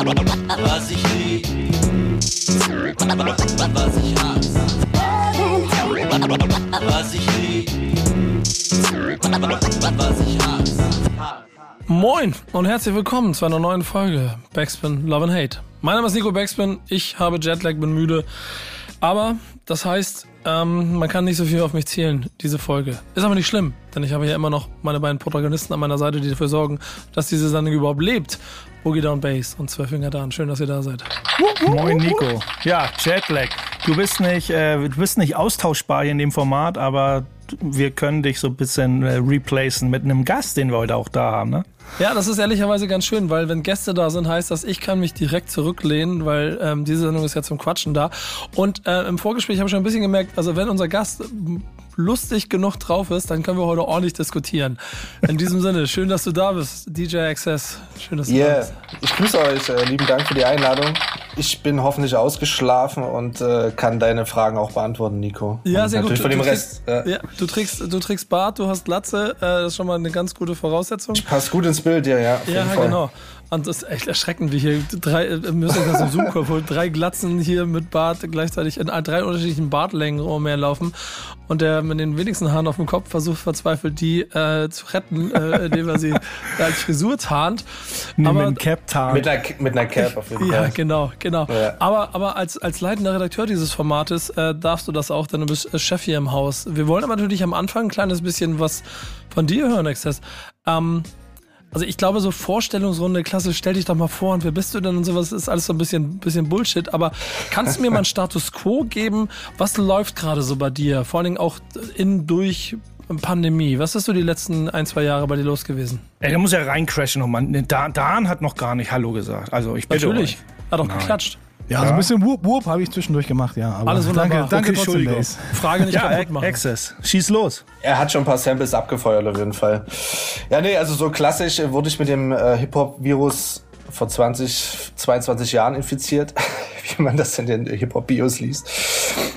Was ich lieb, was ich hasse. Was ich lieb, was ich hasse. Moin und herzlich willkommen zu einer neuen Folge Backspin Love and Hate. Mein Name ist Nico Backspin, ich habe Jetlag, bin müde. Aber das heißt, ähm, man kann nicht so viel auf mich zählen, diese Folge. Ist aber nicht schlimm, denn ich habe ja immer noch meine beiden Protagonisten an meiner Seite, die dafür sorgen, dass diese Sendung überhaupt lebt. Boogie Down Bass und Zwölffinger Dan. Schön, dass ihr da seid. Moin Nico. Ja, Jetlag. Du bist nicht, äh, du bist nicht austauschbar hier in dem Format, aber wir können dich so ein bisschen äh, replacen mit einem Gast, den wir heute auch da haben, ne? Ja, das ist ehrlicherweise ganz schön, weil wenn Gäste da sind, heißt das, ich kann mich direkt zurücklehnen, weil ähm, diese Sendung ist ja zum Quatschen da. Und äh, im Vorgespräch habe ich schon ein bisschen gemerkt, also wenn unser Gast lustig genug drauf ist, dann können wir heute ordentlich diskutieren. In diesem Sinne, schön, dass du da bist, DJ Access. Schön, dass du yeah. da bist. Ich grüße euch. Äh, lieben Dank für die Einladung. Ich bin hoffentlich ausgeschlafen und äh, kann deine Fragen auch beantworten, Nico. Ja, und sehr gut. natürlich von dem du Rest. Trägst, äh, ja, du trägst, du trägst Bart, du hast Latze, äh, das ist schon mal eine ganz gute Voraussetzung. Passt gut ins Bild, ja, ja. Ja, Fall. genau. Und das ist echt erschreckend, wie hier drei, äh, müssen wir das im Zoom holen, drei Glatzen hier mit Bart gleichzeitig in drei unterschiedlichen Bartlängen rumherlaufen. Und der mit den wenigsten Haaren auf dem Kopf versucht verzweifelt, die äh, zu retten, äh, indem er sie als Frisur tarnt. mit Aber einem Cap tarnt. Mit einer, mit einer Cap auf jeden ja, Fall. genau, genau. Ja. Aber, aber als, als leitender Redakteur dieses Formates äh, darfst du das auch, denn du bist äh, Chef hier im Haus. Wir wollen aber natürlich am Anfang ein kleines bisschen was von dir hören, Access. Ähm, also ich glaube, so Vorstellungsrunde, klasse, stell dich doch mal vor und wer bist du denn und sowas, ist alles so ein bisschen, bisschen Bullshit. Aber kannst du mir mal einen Status Quo geben? Was läuft gerade so bei dir? Vor allen Dingen auch in, durch Pandemie. Was ist so die letzten ein, zwei Jahre bei dir los gewesen? Ey, der muss ja reincrashen nochmal. Dan, Dan hat noch gar nicht Hallo gesagt. Also ich bitte Natürlich. euch. Hat auch Nein. geklatscht. Ja, so ein bisschen Whoop Whoop habe ich zwischendurch gemacht, ja. Aber Alles wunderbar. Danke, danke Okay, trotzdem, Entschuldigung. Bass. Frage nicht Ja, kaputt machen. Access. Schieß los. Er hat schon ein paar Samples abgefeuert auf jeden Fall. Ja, nee, also so klassisch äh, wurde ich mit dem äh, Hip-Hop-Virus vor 20, 22 Jahren infiziert, wie man das in den Hip-Hop-Bios liest.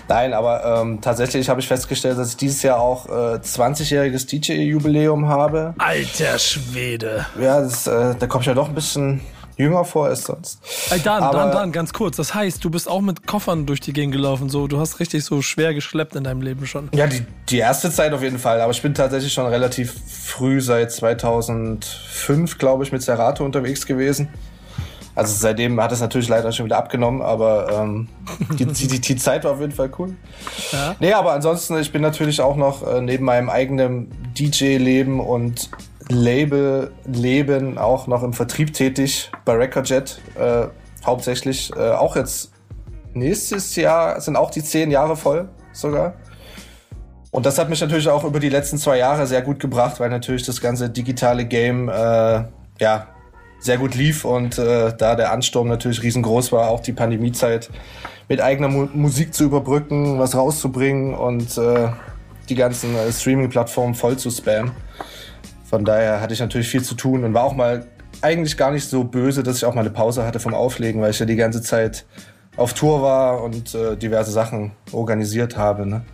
Nein, aber ähm, tatsächlich habe ich festgestellt, dass ich dieses Jahr auch äh, 20-jähriges DJ-Jubiläum habe. Alter Schwede. Ja, das, äh, da komme ich ja doch ein bisschen jünger vor als sonst. Ey, Dan, Aber- Dan, Dan, ganz kurz. Das heißt, du bist auch mit Koffern durch die Gegend gelaufen. So, du hast richtig so schwer geschleppt in deinem Leben schon. Ja, die, die erste Zeit auf jeden Fall. Aber ich bin tatsächlich schon relativ früh, seit 2005, glaube ich, mit Serato unterwegs gewesen. Also seitdem hat es natürlich leider schon wieder abgenommen, aber ähm, die, die, die, die Zeit war auf jeden Fall cool. Ja. Nee, aber ansonsten, ich bin natürlich auch noch äh, neben meinem eigenen DJ-Leben und Label-Leben auch noch im Vertrieb tätig bei Recordjet. Äh, hauptsächlich äh, auch jetzt nächstes Jahr sind auch die zehn Jahre voll sogar. Und das hat mich natürlich auch über die letzten zwei Jahre sehr gut gebracht, weil natürlich das ganze digitale Game äh, ja sehr gut lief und äh, da der Ansturm natürlich riesengroß war, auch die Pandemiezeit mit eigener Mu Musik zu überbrücken, was rauszubringen und äh, die ganzen äh, Streaming-Plattformen voll zu spammen. Von daher hatte ich natürlich viel zu tun und war auch mal eigentlich gar nicht so böse, dass ich auch mal eine Pause hatte vom Auflegen, weil ich ja die ganze Zeit auf Tour war und äh, diverse Sachen organisiert habe. Ne?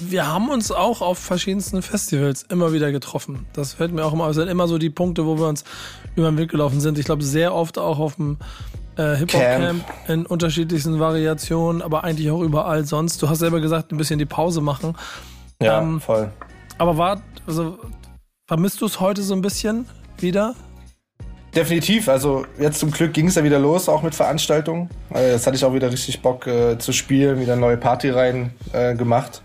Wir haben uns auch auf verschiedensten Festivals immer wieder getroffen. Das fällt mir auch immer. Es sind immer so die Punkte, wo wir uns über den Weg gelaufen sind. Ich glaube, sehr oft auch auf dem äh, Hip-Hop-Camp in unterschiedlichsten Variationen, aber eigentlich auch überall sonst. Du hast selber gesagt, ein bisschen die Pause machen. Ja, Ähm, voll. Aber war, also, vermisst du es heute so ein bisschen wieder? Definitiv. Also jetzt zum Glück ging es ja wieder los, auch mit Veranstaltungen. Äh, Jetzt hatte ich auch wieder richtig Bock äh, zu spielen, wieder neue Partyreihen äh, gemacht.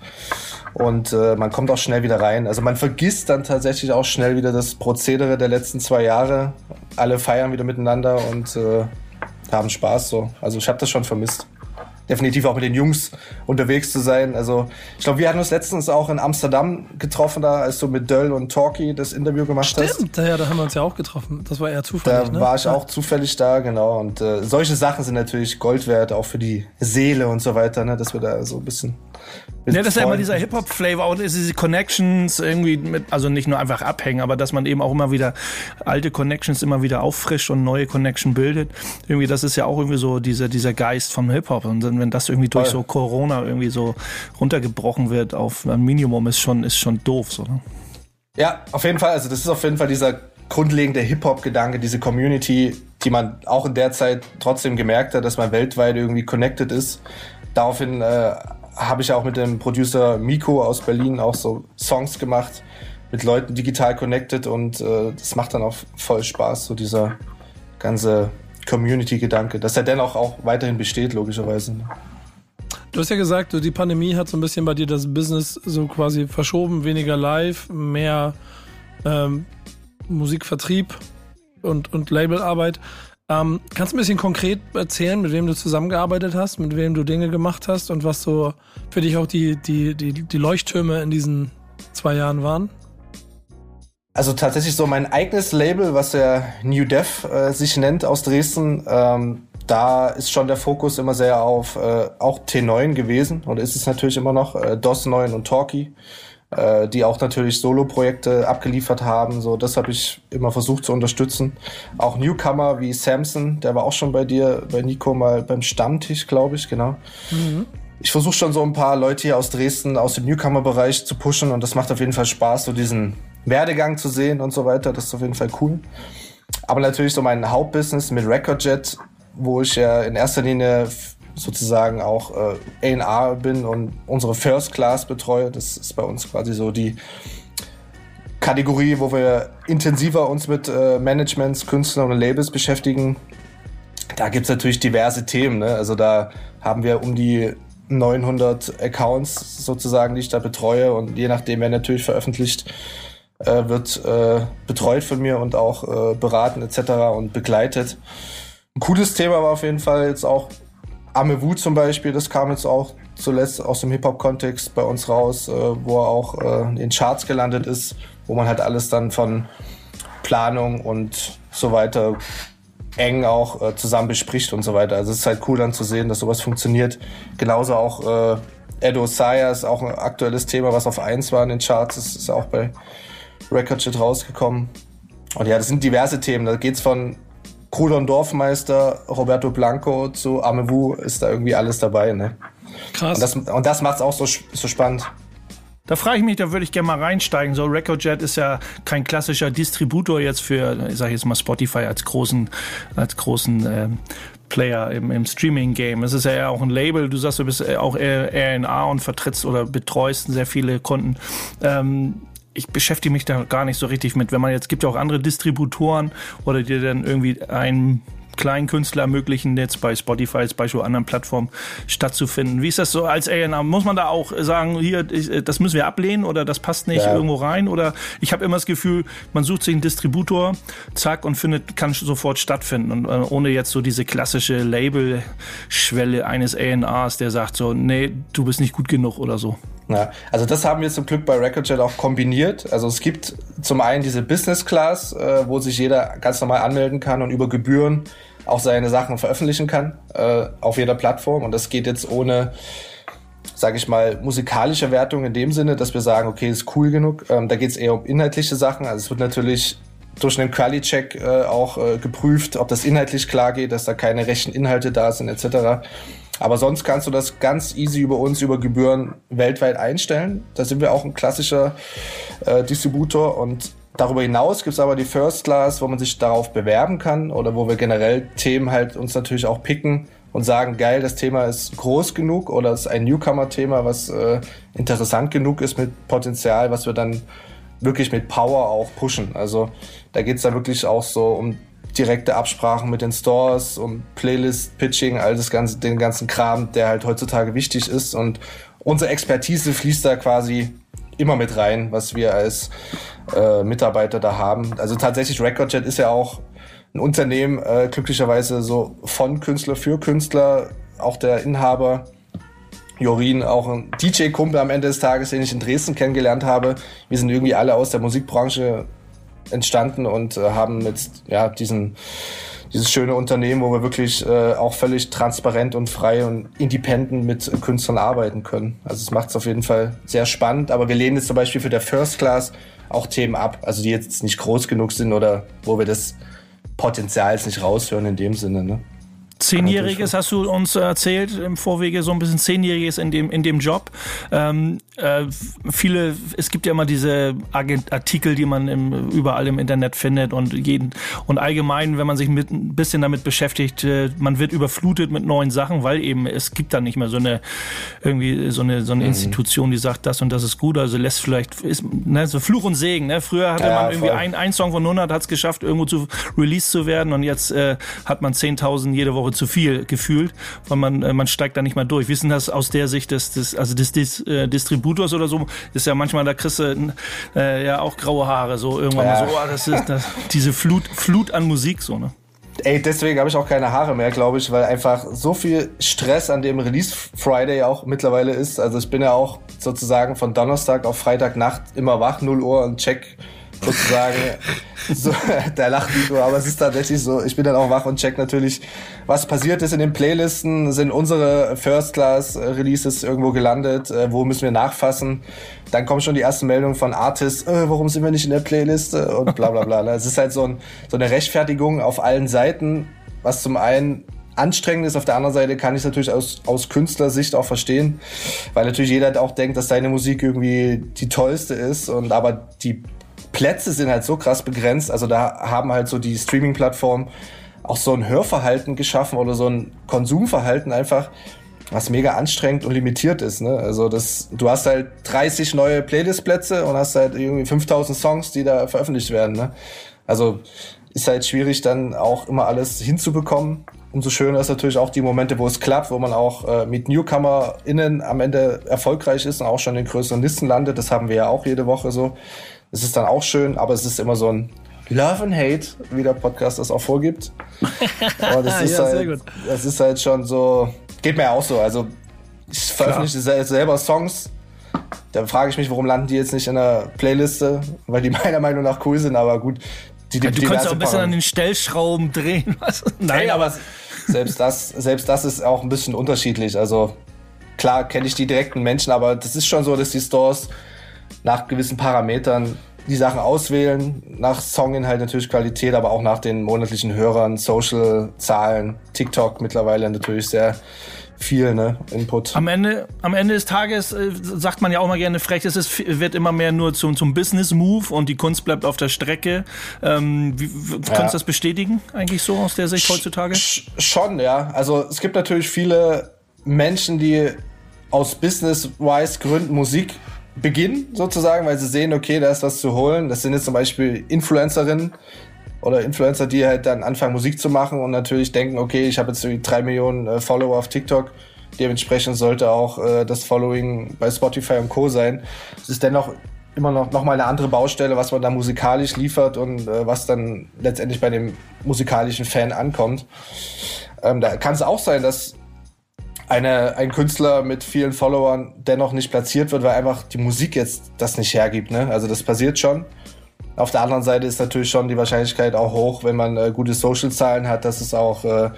Und äh, man kommt auch schnell wieder rein. Also man vergisst dann tatsächlich auch schnell wieder das Prozedere der letzten zwei Jahre. Alle feiern wieder miteinander und äh, haben Spaß so. Also ich habe das schon vermisst. Definitiv auch mit den Jungs unterwegs zu sein. Also ich glaube, wir hatten uns letztens auch in Amsterdam getroffen, da als du mit Döll und Talkie das Interview gemacht hast. Stimmt, ja, da haben wir uns ja auch getroffen. Das war eher zufällig, Da ne? war ich auch zufällig da, genau. Und äh, solche Sachen sind natürlich Gold wert, auch für die Seele und so weiter, ne? dass wir da so ein bisschen. Ja, das ist ja immer dieser Hip-Hop-Flavor und diese Connections irgendwie mit, also nicht nur einfach abhängen, aber dass man eben auch immer wieder alte Connections immer wieder auffrischt und neue Connection bildet. Irgendwie, das ist ja auch irgendwie so dieser, dieser Geist vom Hip-Hop. Und dann, wenn das irgendwie durch Voll. so Corona irgendwie so runtergebrochen wird auf ein Minimum, ist schon, ist schon doof, so, ne? Ja, auf jeden Fall. Also das ist auf jeden Fall dieser grundlegende Hip-Hop-Gedanke, diese Community die man auch in der Zeit trotzdem gemerkt hat, dass man weltweit irgendwie connected ist. Daraufhin äh, habe ich auch mit dem Producer Miko aus Berlin auch so Songs gemacht, mit Leuten digital connected und äh, das macht dann auch voll Spaß, so dieser ganze Community-Gedanke, dass er dennoch auch weiterhin besteht, logischerweise. Du hast ja gesagt, die Pandemie hat so ein bisschen bei dir das Business so quasi verschoben, weniger live, mehr ähm, Musikvertrieb und, und Labelarbeit. Ähm, kannst du ein bisschen konkret erzählen, mit wem du zusammengearbeitet hast, mit wem du Dinge gemacht hast und was so für dich auch die, die, die, die Leuchttürme in diesen zwei Jahren waren? Also tatsächlich so mein eigenes Label, was der New Dev äh, sich nennt aus Dresden, ähm, da ist schon der Fokus immer sehr auf äh, auch T9 gewesen und ist es natürlich immer noch äh, DOS 9 und Talkie, äh, die auch natürlich Solo-Projekte abgeliefert haben. So, das habe ich immer versucht zu unterstützen. Auch Newcomer wie Samson, der war auch schon bei dir, bei Nico mal beim Stammtisch, glaube ich, genau. Mhm. Ich versuche schon so ein paar Leute hier aus Dresden, aus dem Newcomer-Bereich zu pushen und das macht auf jeden Fall Spaß, so diesen Werdegang zu sehen und so weiter. Das ist auf jeden Fall cool. Aber natürlich so mein Hauptbusiness mit Recordjet, wo ich ja in erster Linie sozusagen auch äh, A&R bin und unsere First Class betreue. Das ist bei uns quasi so die Kategorie, wo wir intensiver uns mit äh, Managements, Künstlern und Labels beschäftigen. Da gibt's natürlich diverse Themen. Ne? Also da haben wir um die 900 Accounts sozusagen, die ich da betreue und je nachdem, wer natürlich veröffentlicht, äh, wird äh, betreut von mir und auch äh, beraten etc. und begleitet. Ein cooles Thema war auf jeden Fall jetzt auch Amewu zum Beispiel, das kam jetzt auch zuletzt aus dem Hip-Hop-Kontext bei uns raus, äh, wo er auch äh, in den Charts gelandet ist, wo man halt alles dann von Planung und so weiter eng auch äh, zusammen bespricht und so weiter. Also es ist halt cool dann zu sehen, dass sowas funktioniert. Genauso auch äh, Edo Saya ist auch ein aktuelles Thema, was auf 1 war in den Charts. Das ist auch bei Record Shit rausgekommen. Und ja, das sind diverse Themen. Da geht's von Krudon Dorfmeister, Roberto Blanco zu Amewu ist da irgendwie alles dabei. Ne? Krass. Und das, und das macht's auch so, so spannend. Da frage ich mich, da würde ich gerne mal reinsteigen. So Recordjet ist ja kein klassischer Distributor jetzt für, ich sage jetzt mal Spotify als großen, als großen äh, Player im, im Streaming-Game. Es ist ja auch ein Label. Du sagst, du bist auch RNA und vertrittst oder betreust sehr viele Kunden. Ähm, ich beschäftige mich da gar nicht so richtig mit. Wenn man jetzt gibt ja auch andere Distributoren oder die dann irgendwie ein kleinen Künstler ermöglichen, jetzt bei Spotify, als Beispiel anderen Plattformen stattzufinden. Wie ist das so als A&R? Muss man da auch sagen, hier, das müssen wir ablehnen oder das passt nicht ja. irgendwo rein? Oder ich habe immer das Gefühl, man sucht sich einen Distributor, zack, und findet, kann sofort stattfinden. Und äh, ohne jetzt so diese klassische Label-Schwelle eines A&Rs, der sagt so, nee, du bist nicht gut genug oder so. Ja, also das haben wir zum Glück bei Recordjet auch kombiniert. Also es gibt zum einen diese Business Class, äh, wo sich jeder ganz normal anmelden kann und über Gebühren auch seine Sachen veröffentlichen kann äh, auf jeder Plattform. Und das geht jetzt ohne, sage ich mal, musikalische Wertung in dem Sinne, dass wir sagen, okay, ist cool genug. Ähm, da geht es eher um inhaltliche Sachen. Also es wird natürlich durch einen Quali-Check äh, auch äh, geprüft, ob das inhaltlich klar geht, dass da keine rechten Inhalte da sind etc. Aber sonst kannst du das ganz easy über uns, über Gebühren weltweit einstellen. Da sind wir auch ein klassischer äh, Distributor und Darüber hinaus gibt es aber die First Class, wo man sich darauf bewerben kann oder wo wir generell Themen halt uns natürlich auch picken und sagen, geil, das Thema ist groß genug oder ist ein Newcomer-Thema, was äh, interessant genug ist mit Potenzial, was wir dann wirklich mit Power auch pushen. Also da geht es dann wirklich auch so um direkte Absprachen mit den Stores, um Playlist-Pitching, all das ganze, den ganzen Kram, der halt heutzutage wichtig ist. Und unsere Expertise fließt da quasi immer mit rein, was wir als äh, Mitarbeiter da haben. Also tatsächlich Recordjet ist ja auch ein Unternehmen, äh, glücklicherweise so von Künstler für Künstler. Auch der Inhaber Jorin, auch ein DJ-Kumpel am Ende des Tages, den ich in Dresden kennengelernt habe. Wir sind irgendwie alle aus der Musikbranche entstanden und äh, haben mit ja, diesen dieses schöne Unternehmen, wo wir wirklich äh, auch völlig transparent und frei und independent mit Künstlern arbeiten können. Also es macht es auf jeden Fall sehr spannend, aber wir lehnen jetzt zum Beispiel für der First Class auch Themen ab, also die jetzt nicht groß genug sind oder wo wir das Potenzial jetzt nicht raushören in dem Sinne. Ne? Zehnjähriges hast du uns erzählt im Vorwege, so ein bisschen Zehnjähriges in dem, in dem Job. Ähm, äh, viele, es gibt ja immer diese Artikel, die man im, überall im Internet findet und jeden, und allgemein, wenn man sich mit, ein bisschen damit beschäftigt, äh, man wird überflutet mit neuen Sachen, weil eben es gibt da nicht mehr so eine, irgendwie so eine, so eine mhm. Institution, die sagt, das und das ist gut, also lässt vielleicht, ist, ne, so Fluch und Segen, ne? Früher hatte ja, man irgendwie ein, ein Song von 100 hat es geschafft, irgendwo zu release zu werden und jetzt äh, hat man 10.000 jede Woche zu viel gefühlt, weil man, äh, man steigt da nicht mal durch. Wissen das aus der Sicht des, des also des, des äh, Distributors oder so, ist ja manchmal, da kriegst du äh, ja auch graue Haare, so irgendwann ja. so, oh, das ist das, diese Flut, Flut an Musik, so, ne? Ey, deswegen habe ich auch keine Haare mehr, glaube ich, weil einfach so viel Stress an dem Release Friday auch mittlerweile ist. Also ich bin ja auch sozusagen von Donnerstag auf Freitagnacht immer wach, 0 Uhr und check sozusagen. so, der lacht nur, aber es ist tatsächlich so. Ich bin dann auch wach und check natürlich, was passiert ist in den Playlisten. Sind unsere First Class Releases irgendwo gelandet? Äh, wo müssen wir nachfassen? Dann kommen schon die ersten Meldungen von Artists, äh, warum sind wir nicht in der Playliste? Und bla bla bla. Es ist halt so, ein, so eine Rechtfertigung auf allen Seiten, was zum einen anstrengend ist. Auf der anderen Seite kann ich es natürlich aus, aus Künstlersicht auch verstehen, weil natürlich jeder auch denkt, dass seine Musik irgendwie die tollste ist und aber die Plätze sind halt so krass begrenzt. Also da haben halt so die Streaming-Plattformen auch so ein Hörverhalten geschaffen oder so ein Konsumverhalten einfach, was mega anstrengend und limitiert ist. Ne? Also das, du hast halt 30 neue Playlist-Plätze und hast halt irgendwie 5000 Songs, die da veröffentlicht werden. Ne? Also ist halt schwierig dann auch immer alles hinzubekommen. Umso schöner ist natürlich auch die Momente, wo es klappt, wo man auch äh, mit NewcomerInnen am Ende erfolgreich ist und auch schon in größeren Listen landet. Das haben wir ja auch jede Woche so. Es ist dann auch schön, aber es ist immer so ein Love and Hate, wie der Podcast das auch vorgibt. Aber das ist, ja, halt, das ist halt schon so, geht mir ja auch so. Also ich veröffentliche Klar. selber Songs, da frage ich mich, warum landen die jetzt nicht in der Playliste, weil die meiner Meinung nach cool sind, aber gut. Die, die, ja, du kannst auch ein bisschen an den Stellschrauben drehen. Was? Nein, aber selbst das, selbst das ist auch ein bisschen unterschiedlich. Also klar kenne ich die direkten Menschen, aber das ist schon so, dass die Stores nach gewissen Parametern die Sachen auswählen, nach Songinhalt natürlich Qualität, aber auch nach den monatlichen Hörern, Social-Zahlen, TikTok mittlerweile natürlich sehr viel ne, Input. Am Ende, am Ende des Tages äh, sagt man ja auch mal gerne frech, es ist, wird immer mehr nur zum, zum Business-Move und die Kunst bleibt auf der Strecke. Ähm, wie, ja. Kannst du das bestätigen eigentlich so aus der Sicht heutzutage? Sch schon, ja. Also es gibt natürlich viele Menschen, die aus Business-wise Gründen Musik Beginn sozusagen, weil sie sehen, okay, da ist was zu holen. Das sind jetzt zum Beispiel Influencerinnen oder Influencer, die halt dann anfangen Musik zu machen und natürlich denken, okay, ich habe jetzt irgendwie drei Millionen äh, Follower auf TikTok. Dementsprechend sollte auch äh, das Following bei Spotify und Co. sein. Es ist dennoch immer noch, noch mal eine andere Baustelle, was man da musikalisch liefert und äh, was dann letztendlich bei dem musikalischen Fan ankommt. Ähm, da kann es auch sein, dass eine, ein Künstler mit vielen Followern dennoch nicht platziert wird, weil einfach die Musik jetzt das nicht hergibt. Ne? Also das passiert schon. Auf der anderen Seite ist natürlich schon die Wahrscheinlichkeit auch hoch, wenn man äh, gute Social-Zahlen hat, dass es auch äh,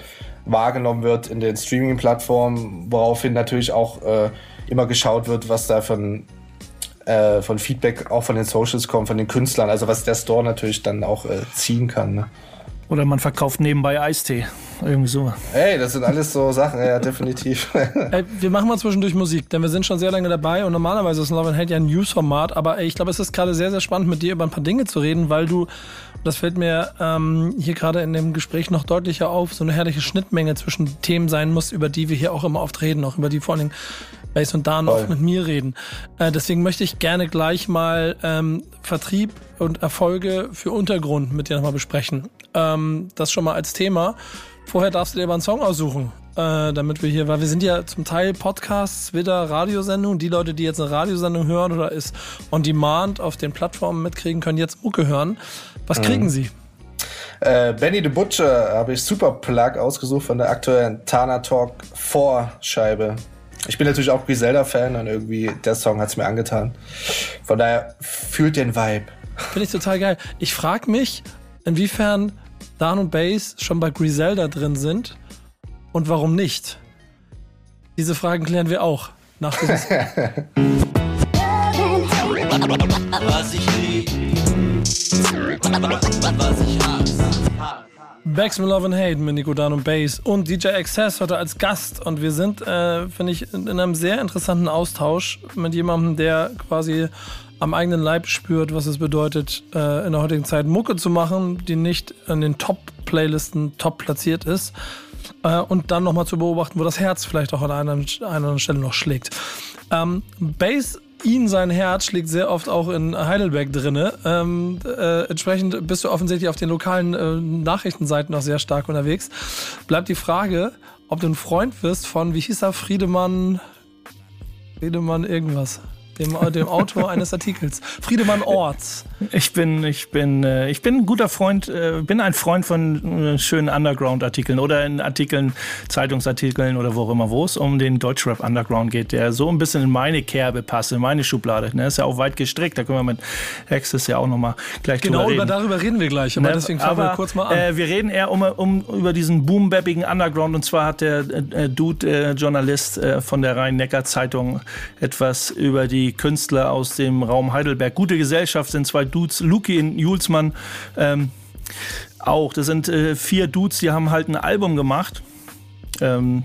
wahrgenommen wird in den Streaming-Plattformen, woraufhin natürlich auch äh, immer geschaut wird, was da von, äh, von Feedback auch von den Socials kommt, von den Künstlern, also was der Store natürlich dann auch äh, ziehen kann. Ne? Oder man verkauft nebenbei Eistee. Irgendwie so. Hey, das sind alles so Sachen, ja, definitiv. ey, wir machen mal zwischendurch Musik, denn wir sind schon sehr lange dabei und normalerweise ist Love and Hate ja ein News-Format, aber ey, ich glaube, es ist gerade sehr, sehr spannend, mit dir über ein paar Dinge zu reden, weil du, das fällt mir ähm, hier gerade in dem Gespräch noch deutlicher auf, so eine herrliche Schnittmenge zwischen Themen sein muss, über die wir hier auch immer oft reden, auch über die vor allen Dingen Base und Dan oft mit mir reden. Äh, deswegen möchte ich gerne gleich mal ähm, Vertrieb und Erfolge für Untergrund mit dir nochmal besprechen. Ähm, das schon mal als Thema. Vorher darfst du dir aber einen Song aussuchen, äh, damit wir hier, weil wir sind ja zum Teil Podcasts, wieder Radiosendungen. Die Leute, die jetzt eine Radiosendung hören oder ist on demand auf den Plattformen mitkriegen, können jetzt Mucke hören. Was mhm. kriegen sie? Äh, Benny the Butcher habe ich super Plug ausgesucht von der aktuellen Tana Talk 4 Scheibe. Ich bin natürlich auch Griselda-Fan und irgendwie der Song hat es mir angetan. Von daher fühlt den Vibe. Finde ich total geil. Ich frage mich, inwiefern Dan und Bass schon bei Griselda drin sind und warum nicht. Diese Fragen klären wir auch nach diesem. Was ich lieb, was ich hasse. Bags mit Love and Hate mit Nico Dan und Bass und DJ Access heute als Gast. Und wir sind, äh, finde ich, in einem sehr interessanten Austausch mit jemandem, der quasi am eigenen Leib spürt, was es bedeutet, äh, in der heutigen Zeit Mucke zu machen, die nicht in den Top-Playlisten top platziert ist. Äh, und dann nochmal zu beobachten, wo das Herz vielleicht auch an einer, einer anderen Stelle noch schlägt. Ähm, Bass ihn sein Herz schlägt sehr oft auch in Heidelberg drinne. Ähm, äh, entsprechend bist du offensichtlich auf den lokalen äh, Nachrichtenseiten noch sehr stark unterwegs. Bleibt die Frage, ob du ein Freund wirst von, wie hieß er, Friedemann, Friedemann irgendwas dem, dem Autor eines Artikels. Friedemann Orts. Ich bin, ich bin, äh, ich bin ein guter Freund, äh, bin ein Freund von äh, schönen Underground-Artikeln oder in Artikeln, Zeitungsartikeln oder wo auch immer, wo es um den Deutschrap Underground geht, der so ein bisschen in meine Kerbe passt, in meine Schublade. Ne, ist ja auch weit gestrickt, da können wir mit Hexes ja auch nochmal gleich genau, drüber reden. Genau, darüber reden wir gleich, aber ne, deswegen fangen wir kurz mal an. Äh, wir reden eher um, um über diesen boombappigen Underground und zwar hat der äh, Dude, äh, Journalist von der Rhein-Neckar-Zeitung etwas über die Künstler aus dem Raum Heidelberg. Gute Gesellschaft sind zwei Dudes, Luki und Julsmann ähm, auch. Das sind äh, vier Dudes, die haben halt ein Album gemacht. Ähm,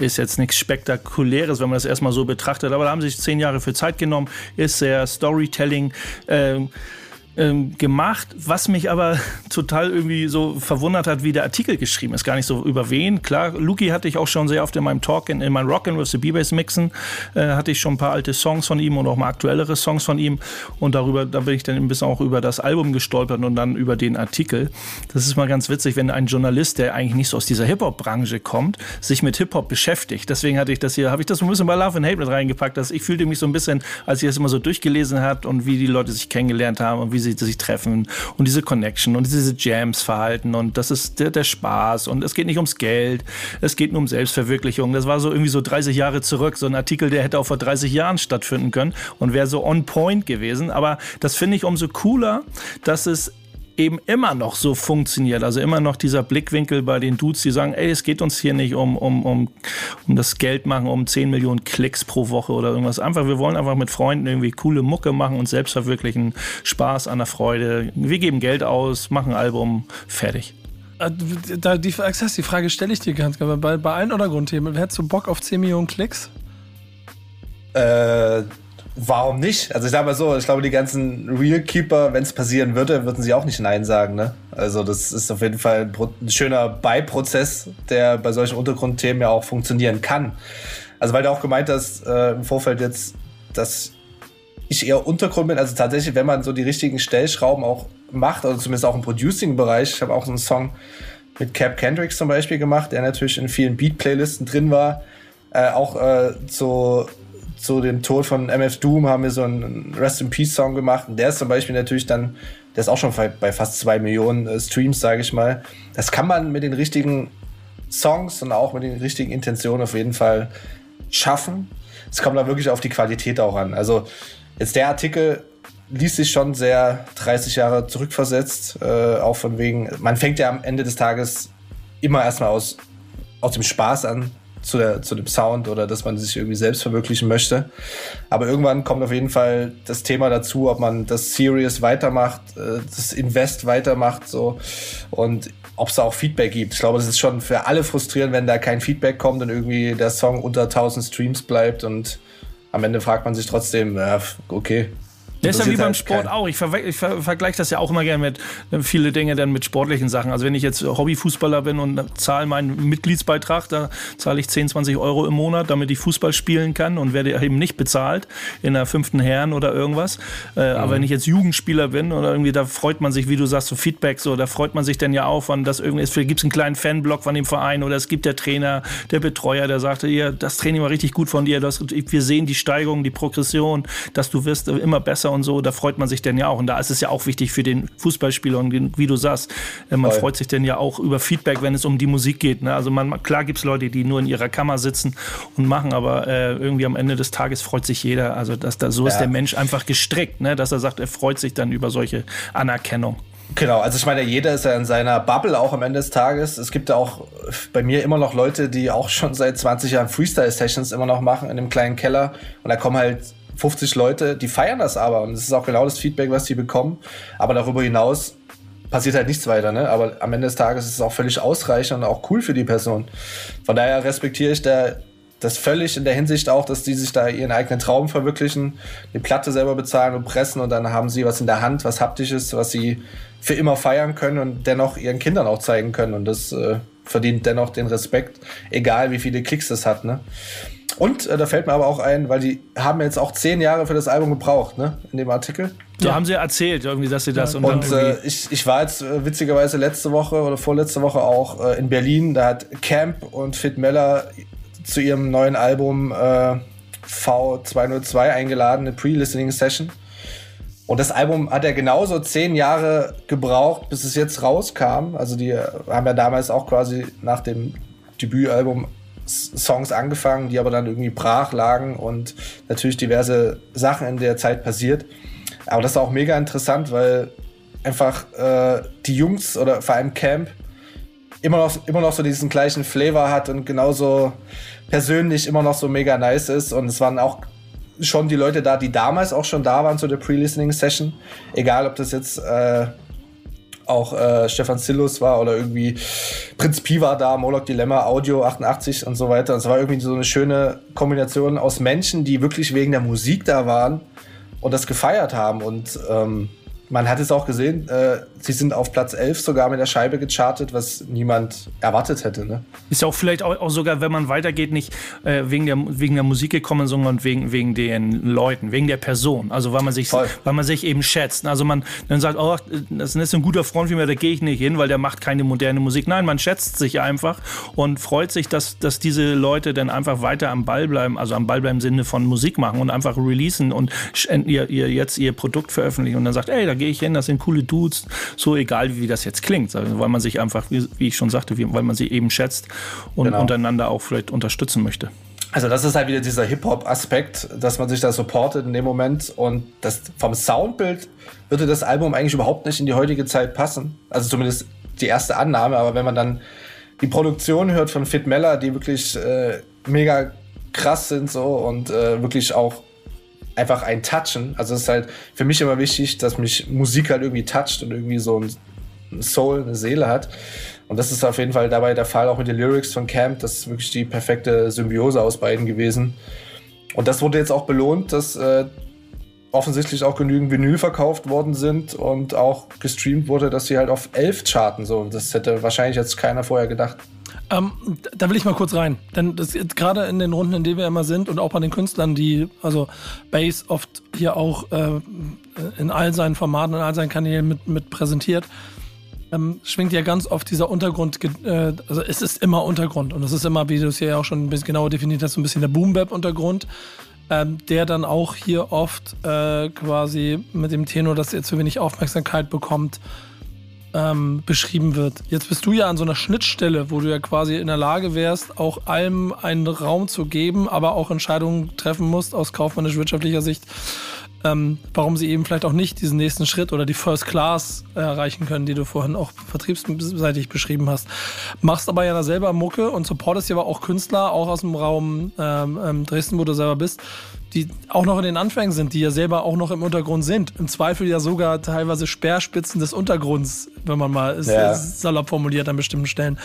ist jetzt nichts Spektakuläres, wenn man das erstmal so betrachtet, aber da haben sich zehn Jahre für Zeit genommen, ist sehr Storytelling. Ähm, ähm, gemacht, was mich aber total irgendwie so verwundert hat, wie der Artikel geschrieben ist. Gar nicht so über wen. Klar, Luki hatte ich auch schon sehr oft in meinem Talk, in, in meinem Rockin' with the B-Bass Mixen, äh, hatte ich schon ein paar alte Songs von ihm und auch mal aktuellere Songs von ihm. Und darüber, da bin ich dann ein bisschen auch über das Album gestolpert und dann über den Artikel. Das ist mal ganz witzig, wenn ein Journalist, der eigentlich nicht so aus dieser Hip-Hop-Branche kommt, sich mit Hip-Hop beschäftigt. Deswegen hatte ich das hier, habe ich das ein bisschen bei Love and Hate mit reingepackt. Dass ich fühlte mich so ein bisschen, als ich das immer so durchgelesen hat und wie die Leute sich kennengelernt haben und wie sie sie sich treffen und diese Connection und diese Jams verhalten und das ist der, der Spaß und es geht nicht ums Geld, es geht nur um Selbstverwirklichung. Das war so irgendwie so 30 Jahre zurück, so ein Artikel, der hätte auch vor 30 Jahren stattfinden können und wäre so on point gewesen. Aber das finde ich umso cooler, dass es eben immer noch so funktioniert. Also immer noch dieser Blickwinkel bei den Dudes, die sagen, ey, es geht uns hier nicht um, um, um, um das Geld machen, um 10 Millionen Klicks pro Woche oder irgendwas. Einfach, wir wollen einfach mit Freunden irgendwie coole Mucke machen und selbst verwirklichen, Spaß an der Freude. Wir geben Geld aus, machen ein Album, fertig. Äh, da, die, die Frage stelle ich dir ganz gerne. Bei, bei allen Untergrundthemen, hättest du Bock auf 10 Millionen Klicks? Äh, warum nicht? Also ich sag mal so, ich glaube, die ganzen Real Keeper, wenn es passieren würde, würden sie auch nicht Nein sagen. Ne? Also das ist auf jeden Fall ein schöner Beiprozess, der bei solchen Untergrundthemen ja auch funktionieren kann. Also weil du auch gemeint hast äh, im Vorfeld jetzt, dass ich eher Untergrund bin. Also tatsächlich, wenn man so die richtigen Stellschrauben auch macht, oder zumindest auch im Producing-Bereich. Ich habe auch so einen Song mit Cap Kendricks zum Beispiel gemacht, der natürlich in vielen Beat-Playlisten drin war. Äh, auch äh, so zu dem Tod von MF Doom haben wir so einen Rest in Peace Song gemacht. Und der ist zum Beispiel natürlich dann, der ist auch schon bei fast zwei Millionen äh, Streams, sage ich mal. Das kann man mit den richtigen Songs und auch mit den richtigen Intentionen auf jeden Fall schaffen. Es kommt da wirklich auf die Qualität auch an. Also jetzt der Artikel ließ sich schon sehr 30 Jahre zurückversetzt, äh, auch von wegen, man fängt ja am Ende des Tages immer erstmal aus, aus dem Spaß an, zu, der, zu dem Sound oder dass man sich irgendwie selbst verwirklichen möchte. Aber irgendwann kommt auf jeden Fall das Thema dazu, ob man das Serious weitermacht, äh, das Invest weitermacht so und ob es da auch Feedback gibt. Ich glaube, das ist schon für alle frustrierend, wenn da kein Feedback kommt und irgendwie der Song unter 1000 Streams bleibt und am Ende fragt man sich trotzdem, okay, das ist ja wie beim Sport kein. auch. Ich, ver ich ver vergleiche das ja auch immer gerne mit äh, viele Dinge dann mit sportlichen Sachen. Also wenn ich jetzt Hobbyfußballer bin und zahle meinen Mitgliedsbeitrag, da zahle ich 10, 20 Euro im Monat, damit ich Fußball spielen kann und werde eben nicht bezahlt in der fünften Herren oder irgendwas. Äh, mhm. Aber wenn ich jetzt Jugendspieler bin oder irgendwie, da freut man sich, wie du sagst, so Feedback, so, da freut man sich dann ja auch, wann das irgendwie ist. Vielleicht gibt es einen kleinen Fanblock von dem Verein oder es gibt der Trainer, der Betreuer, der sagte, ja, das Training war richtig gut von dir, das, wir sehen die Steigerung, die Progression, dass du wirst immer besser besser und so, da freut man sich denn ja auch. Und da ist es ja auch wichtig für den Fußballspieler und wie du sagst, äh, man Voll. freut sich denn ja auch über Feedback, wenn es um die Musik geht. Ne? Also man, klar gibt es Leute, die nur in ihrer Kammer sitzen und machen, aber äh, irgendwie am Ende des Tages freut sich jeder. Also dass da, so ja. ist der Mensch einfach gestrickt, ne? dass er sagt, er freut sich dann über solche Anerkennung. Genau, also ich meine, jeder ist ja in seiner Bubble auch am Ende des Tages. Es gibt ja auch bei mir immer noch Leute, die auch schon seit 20 Jahren Freestyle-Sessions immer noch machen in einem kleinen Keller. Und da kommen halt 50 Leute, die feiern das aber und das ist auch genau das Feedback, was die bekommen. Aber darüber hinaus passiert halt nichts weiter, ne? Aber am Ende des Tages ist es auch völlig ausreichend und auch cool für die Person. Von daher respektiere ich da das völlig in der Hinsicht auch, dass die sich da ihren eigenen Traum verwirklichen, die Platte selber bezahlen und pressen und dann haben sie was in der Hand, was haptisches, was sie für immer feiern können und dennoch ihren Kindern auch zeigen können. Und das äh, verdient dennoch den Respekt, egal wie viele Klicks das hat. Ne? Und äh, da fällt mir aber auch ein, weil die haben jetzt auch zehn Jahre für das Album gebraucht, ne? In dem Artikel. So ja. haben sie erzählt, irgendwie, dass sie das ja. und, und äh, ich, ich war jetzt äh, witzigerweise letzte Woche oder vorletzte Woche auch äh, in Berlin. Da hat Camp und Fit Meller zu ihrem neuen Album äh, V202 eingeladen, eine Pre-Listening-Session. Und das Album hat er genauso zehn Jahre gebraucht, bis es jetzt rauskam. Also die haben ja damals auch quasi nach dem Debütalbum Songs angefangen, die aber dann irgendwie brach lagen und natürlich diverse Sachen in der Zeit passiert. Aber das ist auch mega interessant, weil einfach äh, die Jungs oder vor allem Camp immer noch, immer noch so diesen gleichen Flavor hat und genauso persönlich immer noch so mega nice ist. Und es waren auch schon die Leute da, die damals auch schon da waren zu der Pre-Listening-Session. Egal, ob das jetzt äh, auch äh, Stefan Sillus war oder irgendwie Prinz Pi war da, Moloch Dilemma, Audio 88 und so weiter. Es war irgendwie so eine schöne Kombination aus Menschen, die wirklich wegen der Musik da waren und das gefeiert haben. Und ähm, man hat es auch gesehen, äh, sie sind auf Platz 11 sogar mit der Scheibe gechartet, was niemand erwartet hätte. Ne? Ist ja auch vielleicht auch, auch, sogar, wenn man weitergeht, nicht äh, wegen, der, wegen der Musik gekommen, sondern wegen, wegen den Leuten, wegen der Person. Also weil man sich, weil man sich eben schätzt. Also man dann sagt, oh, das ist ein guter Freund von mir, da gehe ich nicht hin, weil der macht keine moderne Musik. Nein, man schätzt sich einfach und freut sich, dass, dass diese Leute dann einfach weiter am Ball bleiben, also am Ball bleiben im Sinne von Musik machen und einfach releasen und ihr, ihr jetzt ihr Produkt veröffentlichen und dann sagt, ey, da gehe ich hin, das sind coole Dudes, so egal wie das jetzt klingt, weil man sich einfach, wie, ich schon sagte, weil man sie eben schätzt und genau. untereinander auch vielleicht unterstützen möchte. Also das ist halt wieder dieser Hip-Hop-Aspekt, dass man sich da supportet in dem Moment und das vom Soundbild würde das Album eigentlich überhaupt nicht in die heutige Zeit passen. Also zumindest die erste Annahme, aber wenn man dann die Produktion hört von Fit Meller, die wirklich äh, mega krass sind so und äh, wirklich auch einfach ein Touchen. Also es ist halt für mich immer wichtig, dass mich Musik halt irgendwie toucht und irgendwie so ein Soul, eine Seele hat. Und das ist auf jeden Fall dabei der Fall, auch mit den Lyrics von Camp. Das ist wirklich die perfekte Symbiose aus beiden gewesen. Und das wurde jetzt auch belohnt, dass äh, offensichtlich auch genügend Vinyl verkauft worden sind und auch gestreamt wurde, dass sie halt auf elf charten. So, das hätte wahrscheinlich jetzt keiner vorher gedacht. Ähm, da will ich mal kurz rein. Denn gerade in den Runden, in denen wir immer sind und auch bei den Künstlern, die, also Bass oft hier auch äh, in all seinen Formaten, in all seinen Kanälen mit, mit präsentiert, ähm, schwingt ja ganz oft dieser Untergrund, äh, also es ist immer Untergrund und es ist immer, wie du es hier auch schon ein bisschen genauer definiert hast, so ein bisschen der Boom-Bap-Untergrund, ähm, der dann auch hier oft äh, quasi mit dem Tenor, dass er zu wenig Aufmerksamkeit bekommt, ähm, beschrieben wird. Jetzt bist du ja an so einer Schnittstelle, wo du ja quasi in der Lage wärst, auch allem einen Raum zu geben, aber auch Entscheidungen treffen musst aus kaufmännisch-wirtschaftlicher Sicht, ähm, warum sie eben vielleicht auch nicht diesen nächsten Schritt oder die First Class erreichen können, die du vorhin auch vertriebsseitig beschrieben hast. Machst aber ja selber Mucke und supportest ja aber auch Künstler, auch aus dem Raum ähm, ähm Dresden, wo du selber bist die auch noch in den Anfängen sind, die ja selber auch noch im Untergrund sind. Im Zweifel ja sogar teilweise Speerspitzen des Untergrunds, wenn man mal ja. salopp formuliert an bestimmten Stellen.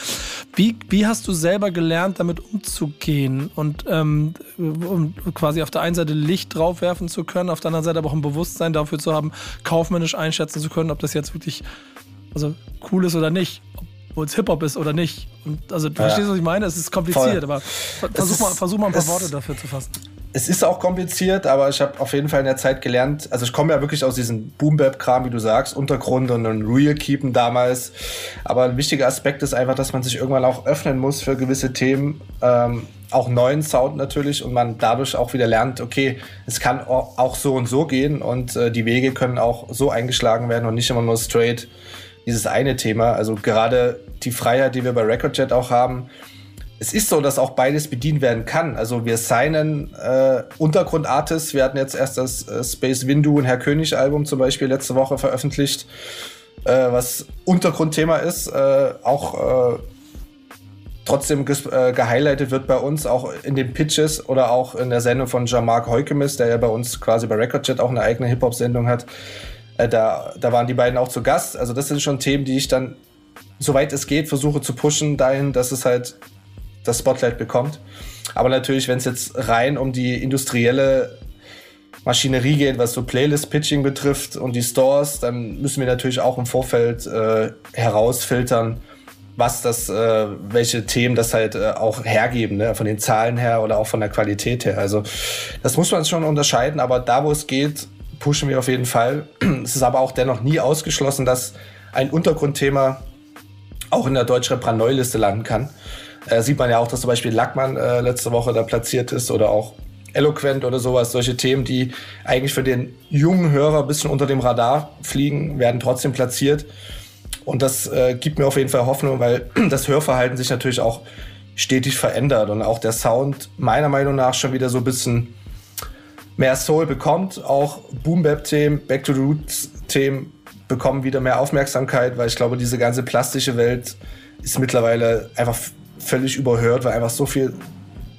Wie, wie hast du selber gelernt, damit umzugehen und ähm, um quasi auf der einen Seite Licht draufwerfen zu können, auf der anderen Seite aber auch ein Bewusstsein dafür zu haben, kaufmännisch einschätzen zu können, ob das jetzt wirklich also cool ist oder nicht, ob es Hip-Hop ist oder nicht. Und also du ja. verstehst, was ich meine? Es ist kompliziert, Voll. aber versuch mal, versuch mal ein paar Worte dafür zu fassen es ist auch kompliziert, aber ich habe auf jeden Fall in der Zeit gelernt, also ich komme ja wirklich aus diesem Boom-Bap-Kram, wie du sagst, Untergrund und ein Real-Keepen damals. Aber ein wichtiger Aspekt ist einfach, dass man sich irgendwann auch öffnen muss für gewisse Themen, ähm, auch neuen Sound natürlich und man dadurch auch wieder lernt, okay, es kann auch so und so gehen und äh, die Wege können auch so eingeschlagen werden und nicht immer nur straight dieses eine Thema. Also gerade die Freiheit, die wir bei Recordjet auch haben, es ist so, dass auch beides bedient werden kann. Also wir signen äh, Untergrundartists. Wir hatten jetzt erst das äh, Space Windu und Herr König Album zum Beispiel letzte Woche veröffentlicht, äh, was Untergrundthema ist. Äh, auch äh, trotzdem äh, gehighlightet wird bei uns, auch in den Pitches oder auch in der Sendung von Jean-Marc Heukemis, der ja bei uns quasi bei Recordjet auch eine eigene Hip-Hop-Sendung hat. Da, da waren die beiden auch zu Gast. Also das sind schon Themen, die ich dann, soweit es geht, versuche zu pushen dahin, dass es halt das Spotlight bekommt. Aber natürlich, wenn es jetzt rein um die industrielle Maschinerie geht, was so Playlist-Pitching betrifft und die Stores, dann müssen wir natürlich auch im Vorfeld äh, herausfiltern, was das, äh, welche Themen das halt äh, auch hergeben, ne? von den Zahlen her oder auch von der Qualität her. Also das muss man schon unterscheiden, aber da, wo es geht, pushen wir auf jeden Fall. es ist aber auch dennoch nie ausgeschlossen, dass ein Untergrundthema auch in der Deutschrap-Neuliste landen kann. Äh, sieht man ja auch, dass zum Beispiel Lackmann äh, letzte Woche da platziert ist oder auch Eloquent oder sowas. Solche Themen, die eigentlich für den jungen Hörer ein bisschen unter dem Radar fliegen, werden trotzdem platziert. Und das äh, gibt mir auf jeden Fall Hoffnung, weil das Hörverhalten sich natürlich auch stetig verändert und auch der Sound meiner Meinung nach schon wieder so ein bisschen mehr Soul bekommt. Auch Boom Bap Themen, Back to the Roots Themen bekommen wieder mehr Aufmerksamkeit, weil ich glaube, diese ganze plastische Welt ist mittlerweile einfach völlig überhört, weil einfach so viel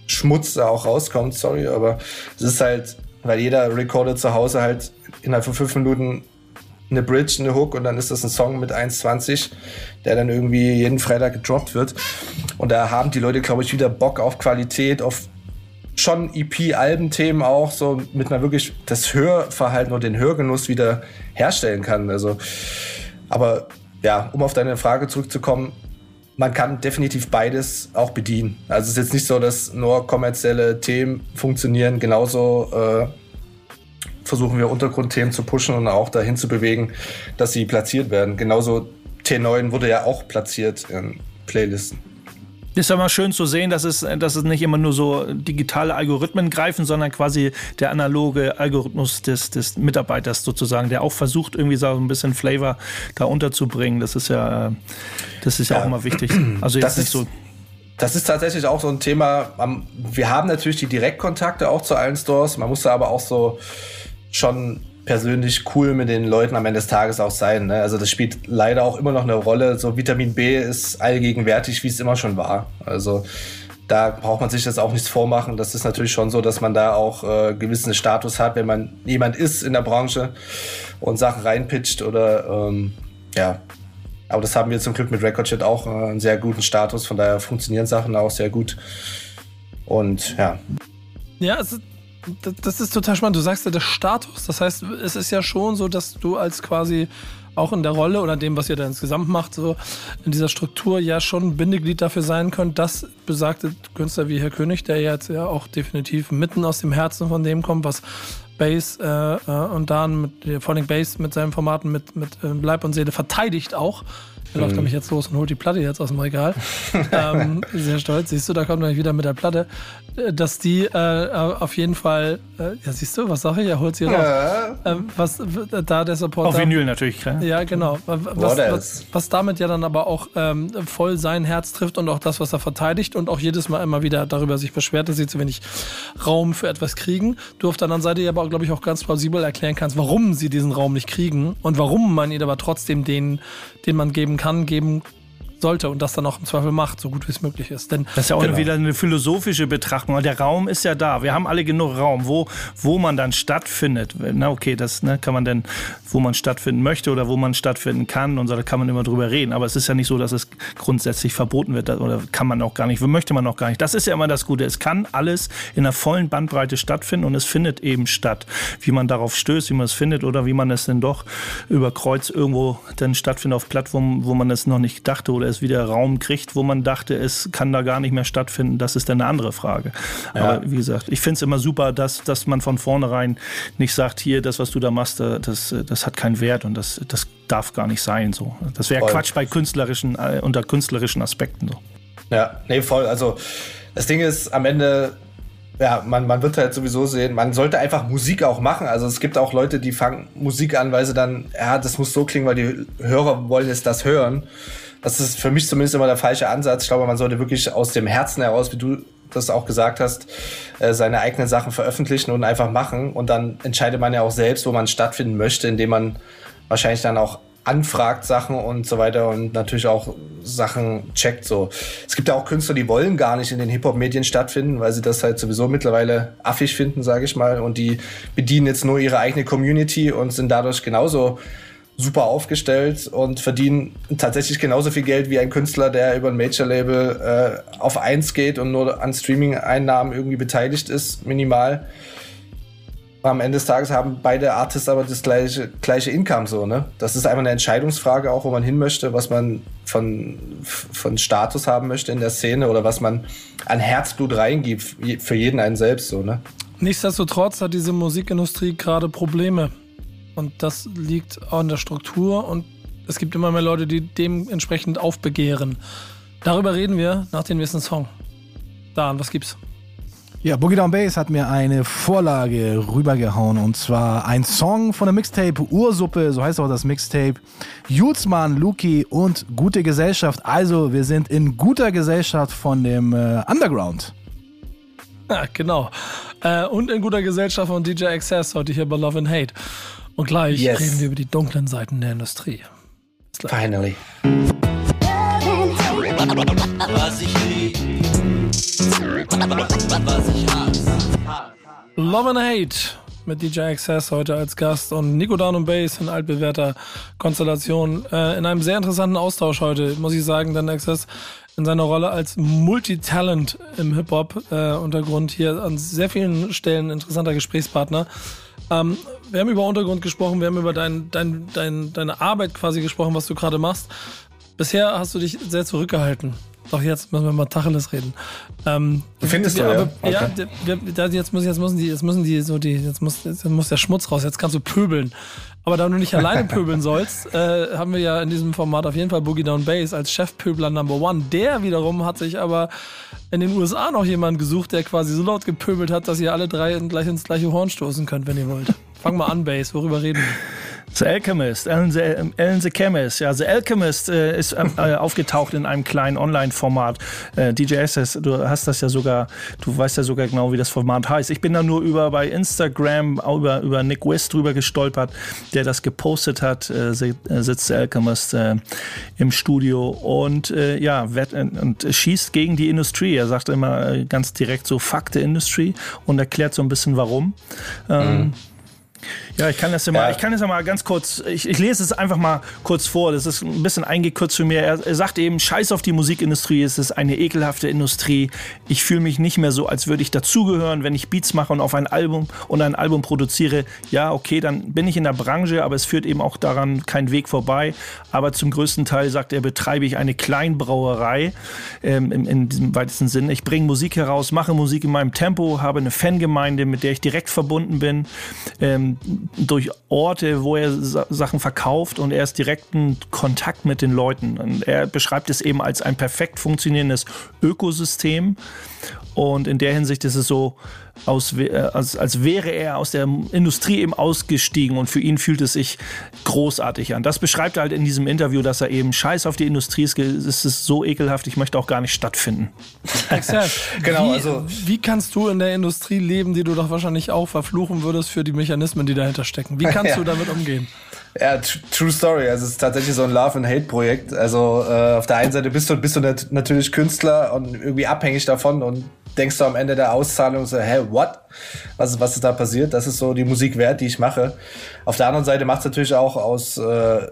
Schmutz da auch rauskommt, sorry, aber es ist halt, weil jeder Recorder zu Hause halt innerhalb von fünf Minuten eine Bridge, eine Hook und dann ist das ein Song mit 1,20, der dann irgendwie jeden Freitag gedroppt wird. Und da haben die Leute, glaube ich, wieder Bock auf Qualität, auf schon EP-Albenthemen auch, so mit einer wirklich das Hörverhalten und den Hörgenuss wieder herstellen kann. Also, aber ja, um auf deine Frage zurückzukommen, man kann definitiv beides auch bedienen. Also es ist jetzt nicht so, dass nur kommerzielle Themen funktionieren. Genauso äh, versuchen wir Untergrundthemen zu pushen und auch dahin zu bewegen, dass sie platziert werden. Genauso T9 wurde ja auch platziert in Playlisten. Ist ja mal schön zu sehen, dass es, dass es nicht immer nur so digitale Algorithmen greifen, sondern quasi der analoge Algorithmus des, des Mitarbeiters sozusagen, der auch versucht, irgendwie so ein bisschen Flavor da unterzubringen. Das ist ja, das ist ja, auch immer wichtig. Also jetzt nicht so. Das ist tatsächlich auch so ein Thema. Wir haben natürlich die Direktkontakte auch zu allen Stores. Man muss da aber auch so schon persönlich cool mit den Leuten am Ende des Tages auch sein. Ne? Also das spielt leider auch immer noch eine Rolle. So Vitamin B ist allgegenwärtig, wie es immer schon war. Also da braucht man sich das auch nichts vormachen. Das ist natürlich schon so, dass man da auch äh, gewissen Status hat, wenn man jemand ist in der Branche und Sachen reinpitcht oder ähm, ja. Aber das haben wir zum Glück mit Recordshit auch äh, einen sehr guten Status. Von daher funktionieren Sachen auch sehr gut. Und ja. Ja, ist das ist total spannend. Du sagst ja der Status. Das heißt, es ist ja schon so, dass du als quasi auch in der Rolle oder dem, was ihr da insgesamt macht, so in dieser Struktur ja schon Bindeglied dafür sein könnt, dass besagte Künstler wie Herr König, der jetzt ja auch definitiv mitten aus dem Herzen von dem kommt, was Bass äh, äh und dann mit vor allem Bass mit seinen Formaten mit, mit äh, Leib und Seele verteidigt auch er läuft nämlich jetzt los und holt die Platte jetzt aus dem Regal. ähm, sehr stolz. Siehst du, da kommt er wieder mit der Platte. Äh, dass die äh, auf jeden Fall, äh, ja, siehst du, was sage ich? Er holt sie ja. raus. Ähm, was da der Support. Auf Vinyl natürlich, klar. Ja, genau. Was, was, was, damit ja dann aber auch ähm, voll sein Herz trifft und auch das, was er verteidigt und auch jedes Mal immer wieder darüber sich beschwert, dass sie zu wenig Raum für etwas kriegen. Du auf der anderen Seite aber, glaube ich, auch ganz plausibel erklären kannst, warum sie diesen Raum nicht kriegen und warum man ihn aber trotzdem den, den man geben kann, kann, geben sollte und das dann auch im Zweifel macht, so gut wie es möglich ist. Denn das ist ja auch genau. wieder eine philosophische Betrachtung. Der Raum ist ja da. Wir haben alle genug Raum, wo, wo man dann stattfindet. Na okay, das ne, kann man denn, wo man stattfinden möchte oder wo man stattfinden kann und so, da kann man immer drüber reden. Aber es ist ja nicht so, dass es grundsätzlich verboten wird oder kann man auch gar nicht, möchte man auch gar nicht. Das ist ja immer das Gute. Es kann alles in einer vollen Bandbreite stattfinden und es findet eben statt. Wie man darauf stößt, wie man es findet oder wie man es denn doch über Kreuz irgendwo dann stattfindet auf Plattformen, wo man es noch nicht dachte oder es wieder Raum kriegt, wo man dachte, es kann da gar nicht mehr stattfinden, das ist dann eine andere Frage. Ja. Aber wie gesagt, ich finde es immer super, dass, dass man von vornherein nicht sagt, hier, das, was du da machst, das, das hat keinen Wert und das, das darf gar nicht sein. So. Das wäre Quatsch bei künstlerischen, äh, unter künstlerischen Aspekten. So. Ja, nee, voll. Also das Ding ist, am Ende ja, man, man wird halt sowieso sehen, man sollte einfach Musik auch machen. Also es gibt auch Leute, die fangen Musik an, weil sie dann, ja, das muss so klingen, weil die Hörer wollen jetzt das hören. Das ist für mich zumindest immer der falsche Ansatz. Ich glaube, man sollte wirklich aus dem Herzen heraus, wie du das auch gesagt hast, äh, seine eigenen Sachen veröffentlichen und einfach machen. Und dann entscheidet man ja auch selbst, wo man stattfinden möchte, indem man wahrscheinlich dann auch anfragt Sachen und so weiter und natürlich auch Sachen checkt so. Es gibt ja auch Künstler, die wollen gar nicht in den Hip-Hop-Medien stattfinden, weil sie das halt sowieso mittlerweile affig finden, sage ich mal. Und die bedienen jetzt nur ihre eigene Community und sind dadurch genauso super aufgestellt und verdienen tatsächlich genauso viel Geld wie ein Künstler, der über ein Major-Label äh, auf eins geht und nur an Streaming-Einnahmen irgendwie beteiligt ist, minimal am Ende des Tages haben beide Artists aber das gleiche, gleiche Income so, ne? Das ist einfach eine Entscheidungsfrage auch, wo man hin möchte, was man von, von Status haben möchte in der Szene oder was man an Herzblut reingibt, für jeden einen selbst so, ne? Nichtsdestotrotz hat diese Musikindustrie gerade Probleme. Und das liegt auch in der Struktur und es gibt immer mehr Leute, die dementsprechend aufbegehren. Darüber reden wir nach dem nächsten Song. Dan, was gibt's? Ja, Boogie Down Bass hat mir eine Vorlage rübergehauen und zwar ein Song von der Mixtape Ursuppe, so heißt auch das Mixtape. Julesmann, Luki und Gute Gesellschaft. Also, wir sind in guter Gesellschaft von dem äh, Underground. Ja, genau. Äh, und in guter Gesellschaft von DJ Access heute hier bei Love and Hate. Und gleich yes. reden wir über die dunklen Seiten der Industrie. Finally. Was ich lieb Love and Hate mit DJ Access heute als Gast und Nico Down und Bass in altbewährter Konstellation. Äh, in einem sehr interessanten Austausch heute, muss ich sagen, denn Access in seiner Rolle als Multitalent im Hip-Hop-Untergrund äh, hier an sehr vielen Stellen interessanter Gesprächspartner. Ähm, wir haben über Untergrund gesprochen, wir haben über dein, dein, dein, deine Arbeit quasi gesprochen, was du gerade machst. Bisher hast du dich sehr zurückgehalten. Doch jetzt müssen wir mal Tacheles reden. Ähm, Findest wir, du, aber, ja? Okay. ja jetzt, müssen, jetzt müssen die, jetzt müssen die so die, jetzt muss, jetzt muss der Schmutz raus, jetzt kannst du pöbeln. Aber da du nicht alleine pöbeln sollst, äh, haben wir ja in diesem Format auf jeden Fall Boogie Down Bass als Chefpöbler Number One. Der wiederum hat sich aber in den USA noch jemand gesucht, der quasi so laut gepöbelt hat, dass ihr alle drei gleich ins gleiche Horn stoßen könnt, wenn ihr wollt. Fang mal an, Bass, worüber reden wir? The Alchemist, Alan the, Alan the Chemist. Ja, The Alchemist äh, ist ähm, äh, aufgetaucht in einem kleinen Online-Format. Äh, DJ SS, du hast das ja sogar, du weißt ja sogar genau, wie das Format heißt. Ich bin da nur über bei Instagram über, über Nick West drüber gestolpert, der das gepostet hat. Äh, äh sitzt The Alchemist äh, im Studio und äh, ja, wett, und schießt gegen die Industrie. Er sagt immer ganz direkt so, fuck the industry und erklärt so ein bisschen warum. Ähm, mhm. Ja, ich kann das ja mal, ich kann das ja mal ganz kurz, ich, ich, lese es einfach mal kurz vor. Das ist ein bisschen eingekürzt für mir. Er, er sagt eben, scheiß auf die Musikindustrie, es ist eine ekelhafte Industrie. Ich fühle mich nicht mehr so, als würde ich dazugehören, wenn ich Beats mache und auf ein Album und ein Album produziere. Ja, okay, dann bin ich in der Branche, aber es führt eben auch daran kein Weg vorbei. Aber zum größten Teil, sagt er, betreibe ich eine Kleinbrauerei ähm, in, in diesem weitesten Sinn. Ich bringe Musik heraus, mache Musik in meinem Tempo, habe eine Fangemeinde, mit der ich direkt verbunden bin. Ähm, durch Orte, wo er Sachen verkauft und er ist direkten Kontakt mit den Leuten. Und er beschreibt es eben als ein perfekt funktionierendes Ökosystem. Und in der Hinsicht ist es so, aus, äh, als, als wäre er aus der Industrie eben ausgestiegen und für ihn fühlt es sich großartig an. Das beschreibt er halt in diesem Interview, dass er eben scheiß auf die Industrie ist, es ist so ekelhaft, ich möchte auch gar nicht stattfinden. Exakt. genau, wie, also wie kannst du in der Industrie leben, die du doch wahrscheinlich auch verfluchen würdest für die Mechanismen, die dahinter stecken? Wie kannst ja. du damit umgehen? Ja, true story. Also es ist tatsächlich so ein Love and Hate Projekt. Also äh, auf der einen Seite bist du bist du natürlich Künstler und irgendwie abhängig davon und denkst du am Ende der Auszahlung so, hä, what? Was, was ist da passiert? Das ist so die Musik wert, die ich mache. Auf der anderen Seite macht es natürlich auch aus äh,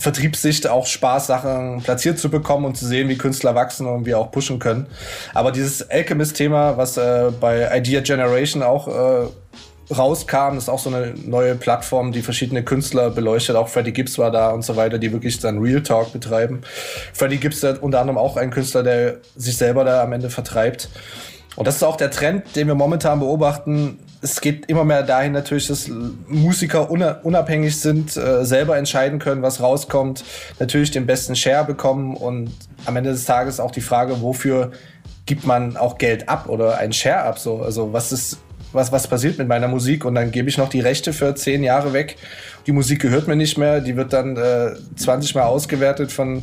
Vertriebssicht auch Spaß, Sachen platziert zu bekommen und zu sehen, wie Künstler wachsen und wie auch pushen können. Aber dieses Alchemist-Thema, was äh, bei Idea Generation auch äh, rauskam, das ist auch so eine neue Plattform, die verschiedene Künstler beleuchtet. Auch Freddie Gibbs war da und so weiter, die wirklich dann Real Talk betreiben. Freddie Gibbs ist unter anderem auch ein Künstler, der sich selber da am Ende vertreibt. Und das ist auch der Trend, den wir momentan beobachten. Es geht immer mehr dahin natürlich, dass Musiker unabhängig sind, äh, selber entscheiden können, was rauskommt, natürlich den besten Share bekommen und am Ende des Tages auch die Frage, wofür gibt man auch Geld ab oder ein Share ab? So, also was ist was, was passiert mit meiner Musik und dann gebe ich noch die Rechte für zehn Jahre weg. Die Musik gehört mir nicht mehr, die wird dann äh, 20 Mal ausgewertet von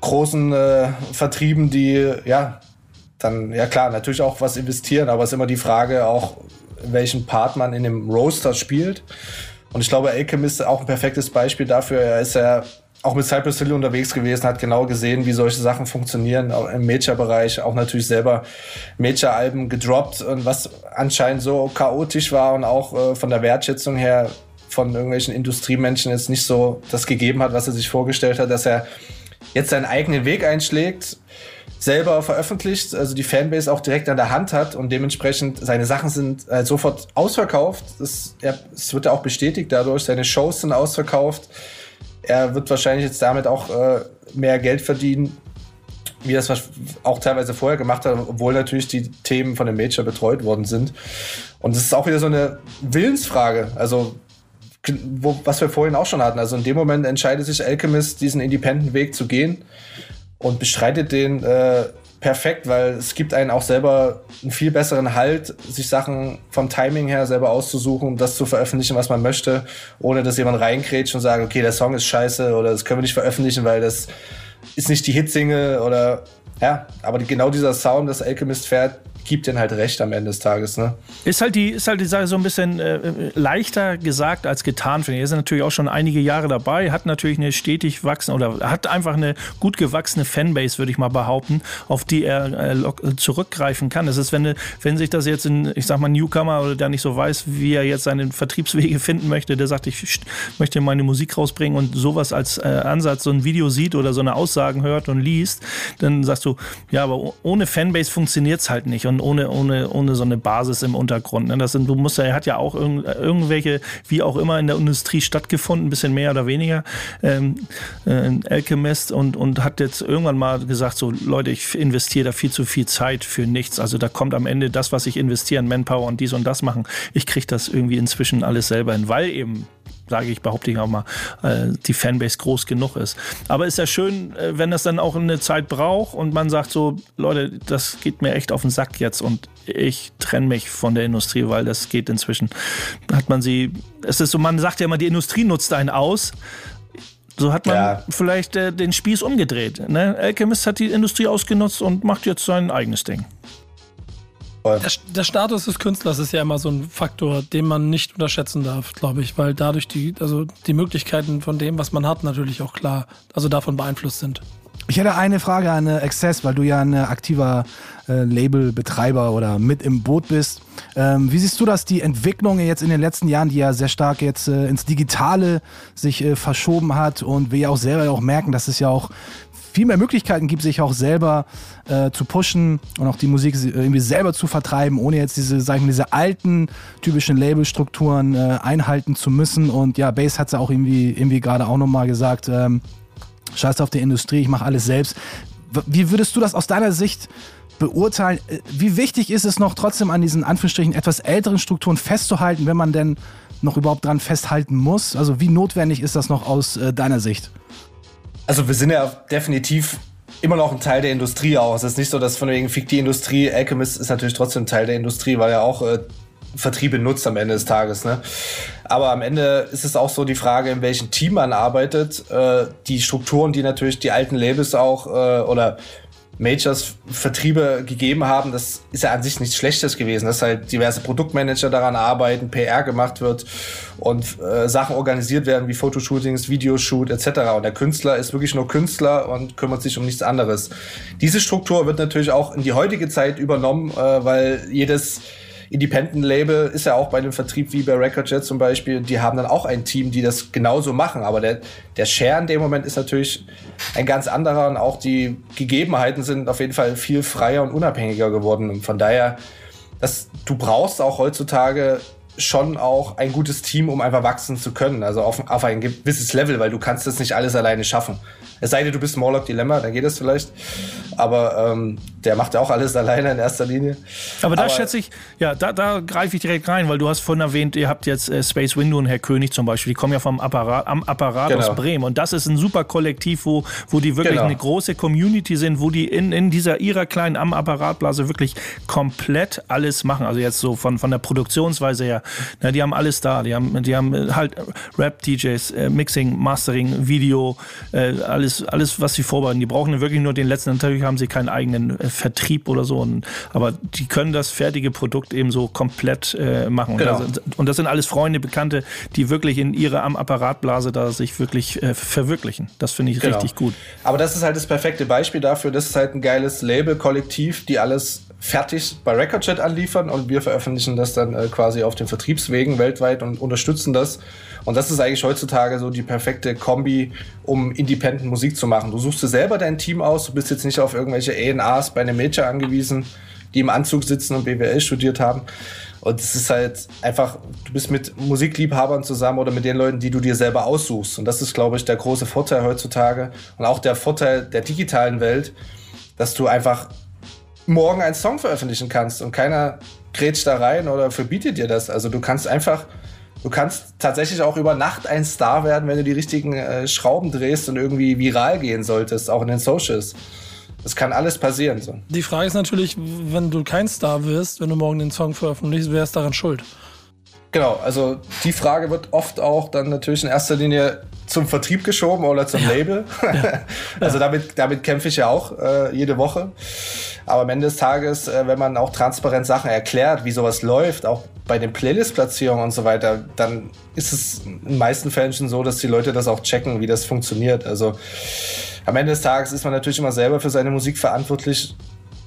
großen äh, Vertrieben, die ja dann, ja klar, natürlich auch was investieren, aber es ist immer die Frage auch, welchen Part man in dem Roaster spielt. Und ich glaube, Alchemist ist auch ein perfektes Beispiel dafür. Er ist ja auch mit Cypress Hill unterwegs gewesen, hat genau gesehen, wie solche Sachen funktionieren, auch im Major-Bereich, auch natürlich selber Major-Alben gedroppt und was anscheinend so chaotisch war und auch äh, von der Wertschätzung her von irgendwelchen Industriemenschen jetzt nicht so das gegeben hat, was er sich vorgestellt hat, dass er jetzt seinen eigenen Weg einschlägt, selber veröffentlicht, also die Fanbase auch direkt an der Hand hat und dementsprechend seine Sachen sind äh, sofort ausverkauft. Das, das wird ja auch bestätigt dadurch, seine Shows sind ausverkauft er wird wahrscheinlich jetzt damit auch äh, mehr Geld verdienen, wie das auch teilweise vorher gemacht hat, obwohl natürlich die Themen von dem Major betreut worden sind. Und es ist auch wieder so eine Willensfrage. Also, wo, was wir vorhin auch schon hatten. Also in dem Moment entscheidet sich Alchemist, diesen Independent-Weg zu gehen und bestreitet den äh, perfekt, weil es gibt einen auch selber einen viel besseren Halt, sich Sachen vom Timing her selber auszusuchen, das zu veröffentlichen, was man möchte, ohne dass jemand reinkrätscht und sagt, okay, der Song ist scheiße oder das können wir nicht veröffentlichen, weil das ist nicht die Hitsingle oder ja, aber genau dieser Sound, das Alchemist fährt, gibt den halt recht am Ende des Tages. Ne? Ist halt die, ist halt die Sache so ein bisschen äh, leichter gesagt als getan, finde ich. Er ist natürlich auch schon einige Jahre dabei, hat natürlich eine stetig wachsende oder hat einfach eine gut gewachsene Fanbase, würde ich mal behaupten, auf die er äh, zurückgreifen kann. Das ist, wenn, wenn sich das jetzt ein, ich sag mal, Newcomer oder der nicht so weiß, wie er jetzt seine Vertriebswege finden möchte, der sagt, ich möchte meine Musik rausbringen und sowas als äh, Ansatz, so ein Video sieht oder so eine Aussagen hört und liest, dann sagst du, ja, aber ohne Fanbase funktioniert es halt nicht. Und ohne, ohne, ohne so eine Basis im Untergrund. Ne? Das sind, du musst ja, er hat ja auch irg irgendwelche, wie auch immer in der Industrie stattgefunden, ein bisschen mehr oder weniger, ähm, äh, Alchemist und, und hat jetzt irgendwann mal gesagt, so Leute, ich investiere da viel zu viel Zeit für nichts. Also da kommt am Ende das, was ich investiere in Manpower und dies und das machen. Ich kriege das irgendwie inzwischen alles selber hin, weil eben sage ich, behaupte ich auch mal, äh, die Fanbase groß genug ist. Aber ist ja schön, äh, wenn das dann auch eine Zeit braucht und man sagt so, Leute, das geht mir echt auf den Sack jetzt und ich trenne mich von der Industrie, weil das geht inzwischen. Hat man sie, es ist so, man sagt ja immer, die Industrie nutzt einen aus. So hat man ja. vielleicht äh, den Spieß umgedreht. Ne? Alchemist hat die Industrie ausgenutzt und macht jetzt sein eigenes Ding. Der, der, Status des Künstlers ist ja immer so ein Faktor, den man nicht unterschätzen darf, glaube ich, weil dadurch die, also die Möglichkeiten von dem, was man hat, natürlich auch klar, also davon beeinflusst sind. Ich hätte eine Frage an Access, weil du ja ein aktiver äh, Labelbetreiber oder mit im Boot bist. Ähm, wie siehst du das, die Entwicklung jetzt in den letzten Jahren, die ja sehr stark jetzt äh, ins Digitale sich äh, verschoben hat und wir ja auch selber auch merken, dass es ja auch viel mehr Möglichkeiten gibt, sich auch selber äh, zu pushen und auch die Musik irgendwie selber zu vertreiben, ohne jetzt diese, sagen wir, diese alten typischen Labelstrukturen äh, einhalten zu müssen. Und ja, Bass hat es ja auch irgendwie, irgendwie gerade auch nochmal gesagt, ähm, scheiß auf die Industrie, ich mache alles selbst. Wie würdest du das aus deiner Sicht beurteilen? Äh, wie wichtig ist es noch trotzdem an diesen Anführungsstrichen etwas älteren Strukturen festzuhalten, wenn man denn noch überhaupt dran festhalten muss? Also wie notwendig ist das noch aus äh, deiner Sicht? Also wir sind ja definitiv immer noch ein Teil der Industrie auch. Es ist nicht so, dass von wegen fickt die Industrie, Alchemist ist natürlich trotzdem Teil der Industrie, weil er auch äh, Vertriebe nutzt am Ende des Tages. Ne? Aber am Ende ist es auch so die Frage, in welchem Team man arbeitet. Äh, die Strukturen, die natürlich die alten Labels auch äh, oder Majors Vertriebe gegeben haben, das ist ja an sich nichts Schlechtes gewesen, dass halt diverse Produktmanager daran arbeiten, PR gemacht wird und äh, Sachen organisiert werden wie Fotoshootings, Videoshoot etc. Und der Künstler ist wirklich nur Künstler und kümmert sich um nichts anderes. Diese Struktur wird natürlich auch in die heutige Zeit übernommen, äh, weil jedes Independent-Label ist ja auch bei dem Vertrieb wie bei Recordjet zum Beispiel, die haben dann auch ein Team, die das genauso machen. Aber der, der Share in dem Moment ist natürlich ein ganz anderer und auch die Gegebenheiten sind auf jeden Fall viel freier und unabhängiger geworden. Und von daher, das, du brauchst auch heutzutage schon auch ein gutes Team, um einfach wachsen zu können. Also auf, auf ein gewisses Level, weil du kannst das nicht alles alleine schaffen. Es sei denn, du bist Morlock Dilemma, dann geht es vielleicht. Aber ähm, der macht ja auch alles alleine in erster Linie. Aber da Aber, schätze ich, ja, da, da greife ich direkt rein, weil du hast vorhin erwähnt, ihr habt jetzt äh, Space Window und Herr König zum Beispiel, die kommen ja vom Apparat, am Apparat genau. aus Bremen. Und das ist ein super Kollektiv, wo, wo die wirklich genau. eine große Community sind, wo die in, in dieser ihrer kleinen am Apparatblase wirklich komplett alles machen. Also jetzt so von, von der Produktionsweise her. Na, die haben alles da. Die haben, die haben halt Rap-DJs, äh, Mixing, Mastering, Video, äh, alles alles, alles, was sie vorbereiten. Die brauchen wirklich nur den letzten. Natürlich haben sie keinen eigenen äh, Vertrieb oder so. Und, aber die können das fertige Produkt eben so komplett äh, machen. Genau. Und, das, und das sind alles Freunde, Bekannte, die wirklich in ihrer am Apparatblase da sich wirklich äh, verwirklichen. Das finde ich Genau. richtig gut. Aber das ist halt das perfekte Beispiel dafür. Das ist halt ein geiles Label-Kollektiv, die alles fertig bei Recordjet anliefern und wir veröffentlichen das dann äh, quasi auf den Vertriebswegen weltweit und unterstützen das. Und das ist eigentlich heutzutage so die perfekte Kombi, um Independent Musik zu machen. Du suchst dir selber dein Team aus, du bist jetzt nicht auf irgendwelche A&Rs bei einem Major angewiesen, die im Anzug sitzen und BWL studiert haben. Und es ist halt einfach, du bist mit Musikliebhabern zusammen oder mit den Leuten, die du dir selber aussuchst. Und das ist, glaube ich, der große Vorteil heutzutage und auch der Vorteil der digitalen Welt, dass du einfach morgen einen Song veröffentlichen kannst und keiner grätscht da rein oder verbietet dir das. Also du kannst einfach, du kannst tatsächlich auch über Nacht ein Star werden, wenn du die richtigen äh, Schrauben drehst und irgendwie viral gehen solltest, auch in den Socials. Das kann alles passieren. So. Die Frage ist natürlich, wenn du kein Star wirst, wenn du morgen den Song veröffentlichst, wer ist daran schuld? Genau, also die Frage wird oft auch dann natürlich in erster Linie zum Vertrieb geschoben oder zum Label. also damit, damit kämpfe ich ja auch äh, jede Woche. Aber am Ende des Tages, äh, wenn man auch transparent Sachen erklärt, wie sowas läuft, auch bei den Playlist-Platzierungen und so weiter, dann ist es in den meisten Fällen schon so, dass die Leute das auch checken, wie das funktioniert. Also am Ende des Tages ist man natürlich immer selber für seine Musik verantwortlich.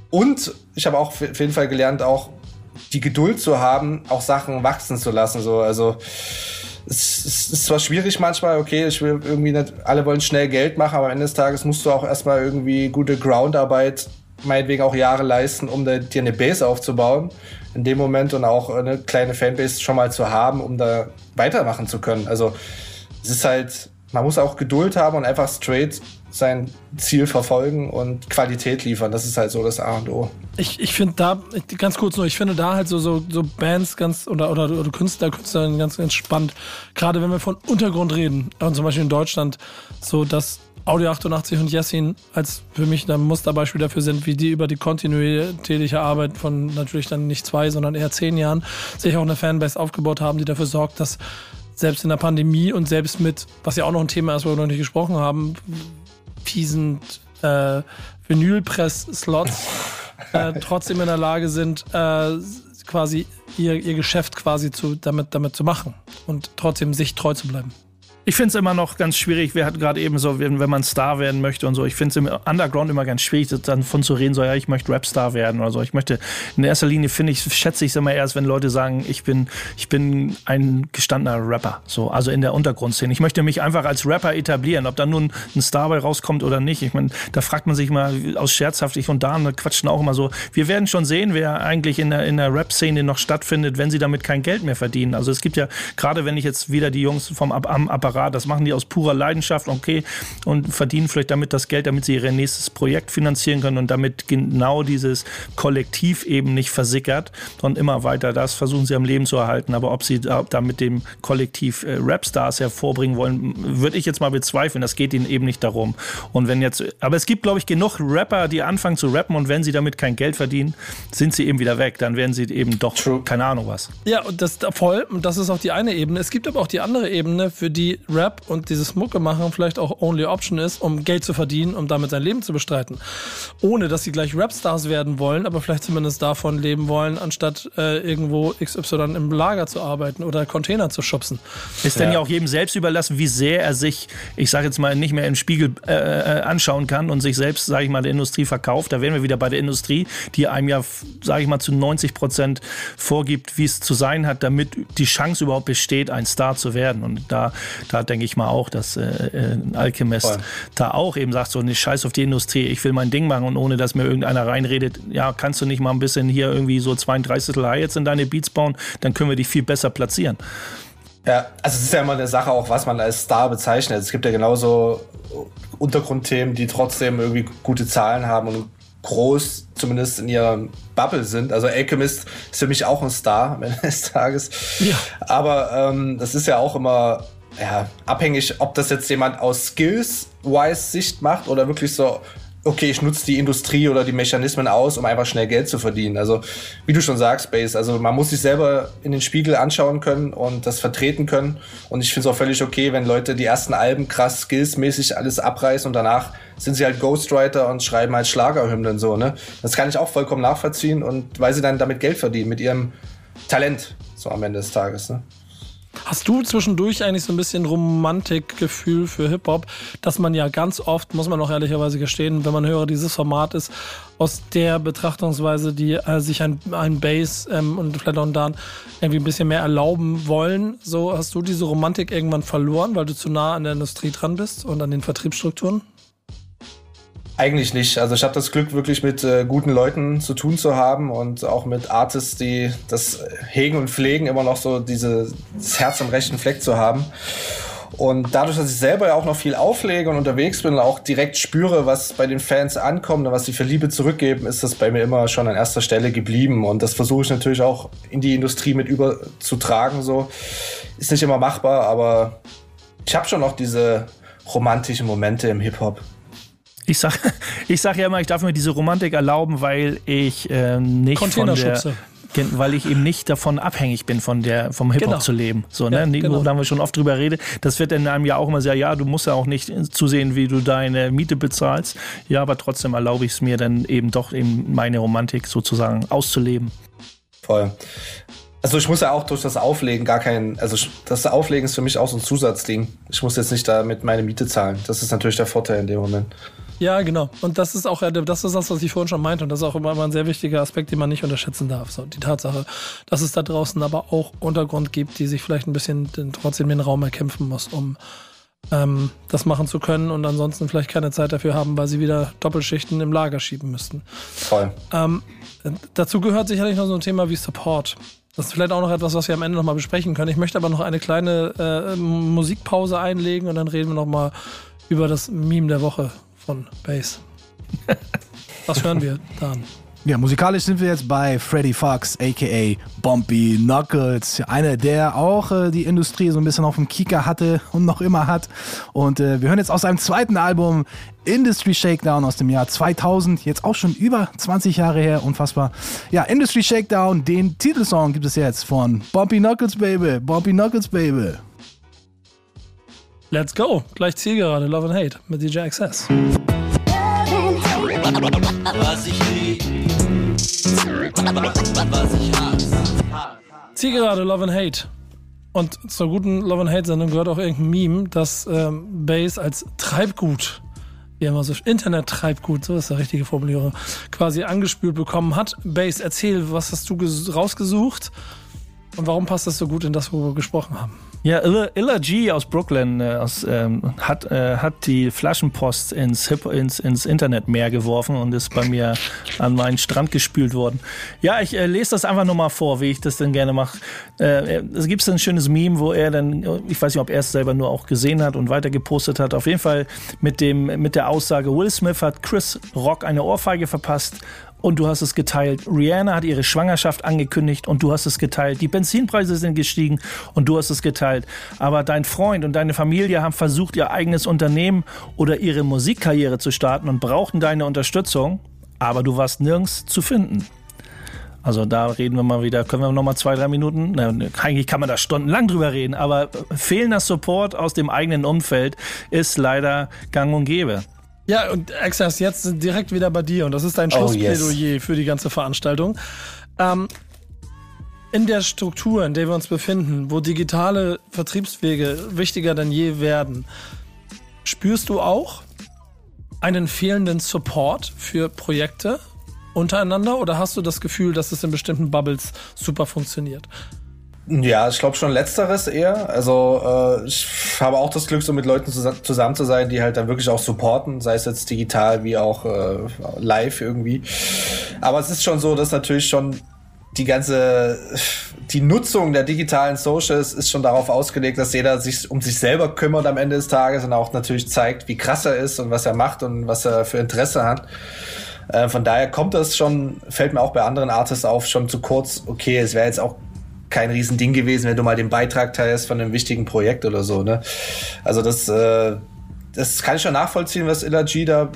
Und ich habe auch auf jeden Fall gelernt, auch die Geduld zu haben, auch Sachen wachsen zu lassen. So, also es, es ist zwar schwierig manchmal, okay, ich will irgendwie nicht, alle wollen schnell Geld machen, aber am Ende des Tages musst du auch erstmal irgendwie gute Groundarbeit, meinetwegen auch Jahre leisten, um da, dir eine Base aufzubauen in dem Moment und auch eine kleine Fanbase schon mal zu haben, um da weitermachen zu können. Also es ist halt, man muss auch Geduld haben und einfach straight sein Ziel verfolgen und Qualität liefern. Das ist halt so das A und O. Ich, ich finde da, ganz kurz nur, ich finde da halt so, so, so Bands ganz oder, oder, oder Künstler, Künstlerinnen ganz, ganz spannend. Gerade wenn wir von Untergrund reden, und zum Beispiel in Deutschland, so dass Audio 88 und Jessin als für mich ein Musterbeispiel dafür sind, wie die über die kontinuierliche Arbeit von natürlich dann nicht zwei, sondern eher zehn Jahren sich auch eine Fanbase aufgebaut haben, die dafür sorgt, dass selbst in der Pandemie und selbst mit, was ja auch noch ein Thema ist, wo wir noch nicht gesprochen haben, fiesen äh, Vinylpress-Slots äh, trotzdem in der Lage sind, äh, quasi ihr, ihr Geschäft quasi zu, damit, damit zu machen und trotzdem sich treu zu bleiben. Ich finde es immer noch ganz schwierig, wir hatten gerade eben so, wenn, wenn man Star werden möchte und so, ich finde es im Underground immer ganz schwierig, dann von zu reden, so, ja, ich möchte Rapstar werden oder so. Ich möchte, in erster Linie finde ich, schätze ich es immer erst, wenn Leute sagen, ich bin, ich bin ein gestandener Rapper, so, also in der Untergrundszene. Ich möchte mich einfach als Rapper etablieren, ob da nun ein Star bei rauskommt oder nicht. Ich meine, da fragt man sich mal aus scherzhaftig und da quatschen auch immer so, wir werden schon sehen, wer eigentlich in der, in der Rap-Szene noch stattfindet, wenn sie damit kein Geld mehr verdienen. Also es gibt ja, gerade wenn ich jetzt wieder die Jungs vom am Apparat, das machen die aus purer Leidenschaft, okay, und verdienen vielleicht damit das Geld, damit sie ihr nächstes Projekt finanzieren können und damit genau dieses Kollektiv eben nicht versickert und immer weiter das versuchen sie am Leben zu erhalten. Aber ob sie da, da mit dem Kollektiv äh, Rapstars hervorbringen wollen, würde ich jetzt mal bezweifeln. Das geht ihnen eben nicht darum. Und wenn jetzt, aber es gibt, glaube ich, genug Rapper, die anfangen zu rappen und wenn sie damit kein Geld verdienen, sind sie eben wieder weg. Dann werden sie eben doch, True. keine Ahnung was. Ja, und das voll, und das ist auch die eine Ebene. Es gibt aber auch die andere Ebene, für die Rap und dieses Mucke machen vielleicht auch Only Option ist, um Geld zu verdienen, um damit sein Leben zu bestreiten. Ohne dass sie gleich Rapstars werden wollen, aber vielleicht zumindest davon leben wollen, anstatt äh, irgendwo XY im Lager zu arbeiten oder Container zu schubsen. Ist dann ja auch jedem selbst überlassen, wie sehr er sich, ich sage jetzt mal, nicht mehr im Spiegel äh, äh, anschauen kann und sich selbst, sage ich mal, der Industrie verkauft. Da wären wir wieder bei der Industrie, die einem ja, sage ich mal, zu 90 Prozent vorgibt, wie es zu sein hat, damit die Chance überhaupt besteht, ein Star zu werden. Und da, da denke ich mal auch, dass äh, äh, ein Alchemist Voll. da auch eben sagt, so eine Scheiß auf die Industrie, ich will mein Ding machen und ohne, dass mir irgendeiner reinredet, ja, kannst du nicht mal ein bisschen hier irgendwie so 32 Hi-Hats in deine Beats bauen, dann können wir dich viel besser platzieren. Ja, also es ist ja immer eine Sache auch, was man als Star bezeichnet. Es gibt ja genauso Untergrundthemen, die trotzdem irgendwie gute Zahlen haben und groß zumindest in ihrer Bubble sind. Also Alchemist ist für mich auch ein Star am Ende des Tages. Ja. Aber ähm, das ist ja auch immer ja, abhängig, ob das jetzt jemand aus Skills-wise Sicht macht oder wirklich so okay, ich nutze die Industrie oder die Mechanismen aus, um einfach schnell Geld zu verdienen. Also, wie du schon sagst, Base, also man muss sich selber in den Spiegel anschauen können und das vertreten können. Und ich finde es auch völlig okay, wenn Leute die ersten Alben krass skillsmäßig alles abreißen und danach sind sie halt Ghostwriter und schreiben halt Schlagerhymnen so, ne? Das kann ich auch vollkommen nachvollziehen und weil sie dann damit Geld verdienen, mit ihrem Talent, so am Ende des Tages, ne? Hast du zwischendurch eigentlich so ein bisschen Romantikgefühl für Hip-Hop, dass man ja ganz oft, muss man auch ehrlicherweise gestehen, wenn man Hörer dieses Format ist, aus der Betrachtungsweise, die äh, sich ein, ein Bass ähm, und vielleicht auch dann irgendwie ein bisschen mehr erlauben wollen, so hast du diese Romantik irgendwann verloren, weil du zu nah an der Industrie dran bist und an den Vertriebsstrukturen? Eigentlich nicht. Also ich habe das Glück, wirklich mit äh, guten Leuten zu tun zu haben und auch mit Artists, die das hegen und pflegen, immer noch so diese, das Herz am rechten Fleck zu haben. Und dadurch, dass ich selber ja auch noch viel auflege und unterwegs bin und auch direkt spüre, was bei den Fans ankommt und was sie für Liebe zurückgeben, ist das bei mir immer schon an erster Stelle geblieben. Und das versuche ich natürlich auch in die Industrie mit überzutragen. So ist nicht immer machbar, aber ich habe schon noch diese romantischen Momente im Hip Hop. Ich sag, ich sag ja immer, ich darf mir diese Romantik erlauben, weil ich äh, nicht von der, weil ich eben nicht davon abhängig bin, von der, vom Hip-Hop genau. zu leben. So, ne? Ja, genau. Da haben wir schon oft drüber redet. Das wird in einem Jahr auch immer sehr, ja, du musst ja auch nicht zusehen, wie du deine Miete bezahlst. Ja, aber trotzdem erlaube ich es mir dann eben doch eben meine Romantik sozusagen auszuleben. Voll. Also ich muss ja auch durch das Auflegen gar kein, also das Auflegen ist für mich auch so ein Zusatzding. Ich muss jetzt nicht damit meine Miete zahlen. Das ist natürlich der Vorteil in dem Moment. Ja, genau. Und das ist auch das ist das, was ich vorhin schon meinte. Und das ist auch immer ein sehr wichtiger Aspekt, den man nicht unterschätzen darf. So, die Tatsache, dass es da draußen aber auch Untergrund gibt, die sich vielleicht ein bisschen den, trotzdem den Raum erkämpfen muss, um ähm, das machen zu können und ansonsten vielleicht keine Zeit dafür haben, weil sie wieder Doppelschichten im Lager schieben müssten. Voll. Ähm, dazu gehört sicherlich noch so ein Thema wie Support. Das ist vielleicht auch noch etwas, was wir am Ende nochmal besprechen können. Ich möchte aber noch eine kleine äh, Musikpause einlegen und dann reden wir nochmal über das Meme der Woche von Bass. Was hören wir dann? Ja, musikalisch sind wir jetzt bei Freddy Fox, aka Bumpy Knuckles. Einer, der auch äh, die Industrie so ein bisschen auf dem Kieker hatte und noch immer hat. Und äh, wir hören jetzt aus seinem zweiten Album Industry Shakedown aus dem Jahr 2000. Jetzt auch schon über 20 Jahre her, unfassbar. Ja, Industry Shakedown, den Titelsong gibt es jetzt von Bumpy Knuckles Baby. Bumpy Knuckles Baby. Let's go. Gleich Zielgerade, Love and Hate mit DJ hasse. Zielgerade, Love and Hate. Und zur guten Love and Hate Sendung gehört auch irgendein Meme, dass ähm, Bass als Treibgut, wie immer so Internet-Treibgut, so ist der richtige Formulierung, quasi angespült bekommen hat. Bass, erzähl, was hast du rausgesucht und warum passt das so gut in das, wo wir gesprochen haben? Ja, Illa, Illa G aus Brooklyn äh, aus, ähm, hat, äh, hat die Flaschenpost ins, Hip, ins, ins Internetmeer geworfen und ist bei mir an meinen Strand gespült worden. Ja, ich äh, lese das einfach nur mal vor, wie ich das denn gerne mache. Äh, es gibt ein schönes Meme, wo er dann, ich weiß nicht, ob er es selber nur auch gesehen hat und weiter gepostet hat, auf jeden Fall mit, dem, mit der Aussage, Will Smith hat Chris Rock eine Ohrfeige verpasst und du hast es geteilt. Rihanna hat ihre Schwangerschaft angekündigt und du hast es geteilt. Die Benzinpreise sind gestiegen und du hast es geteilt. Aber dein Freund und deine Familie haben versucht, ihr eigenes Unternehmen oder ihre Musikkarriere zu starten und brauchten deine Unterstützung, aber du warst nirgends zu finden. Also da reden wir mal wieder, können wir noch mal zwei, drei Minuten, na, eigentlich kann man da stundenlang drüber reden, aber fehlender Support aus dem eigenen Umfeld ist leider gang und gäbe. Ja, und Exas, jetzt direkt wieder bei dir und das ist dein oh, Schlussplädoyer yes. für die ganze Veranstaltung. Ähm, in der Struktur, in der wir uns befinden, wo digitale Vertriebswege wichtiger denn je werden, spürst du auch einen fehlenden Support für Projekte untereinander oder hast du das Gefühl, dass es in bestimmten Bubbles super funktioniert? Ja, ich glaube schon letzteres eher. Also äh, ich habe auch das Glück, so mit Leuten zusammen zu sein, die halt dann wirklich auch supporten, sei es jetzt digital wie auch äh, live irgendwie. Aber es ist schon so, dass natürlich schon die ganze die Nutzung der digitalen Socials ist schon darauf ausgelegt, dass jeder sich um sich selber kümmert am Ende des Tages und auch natürlich zeigt, wie krass er ist und was er macht und was er für Interesse hat. Äh, von daher kommt das schon, fällt mir auch bei anderen Artists auf, schon zu kurz. Okay, es wäre jetzt auch kein Riesending gewesen, wenn du mal den Beitrag teilst von einem wichtigen Projekt oder so. Ne? Also das, äh, das kann ich schon nachvollziehen, was Illa G da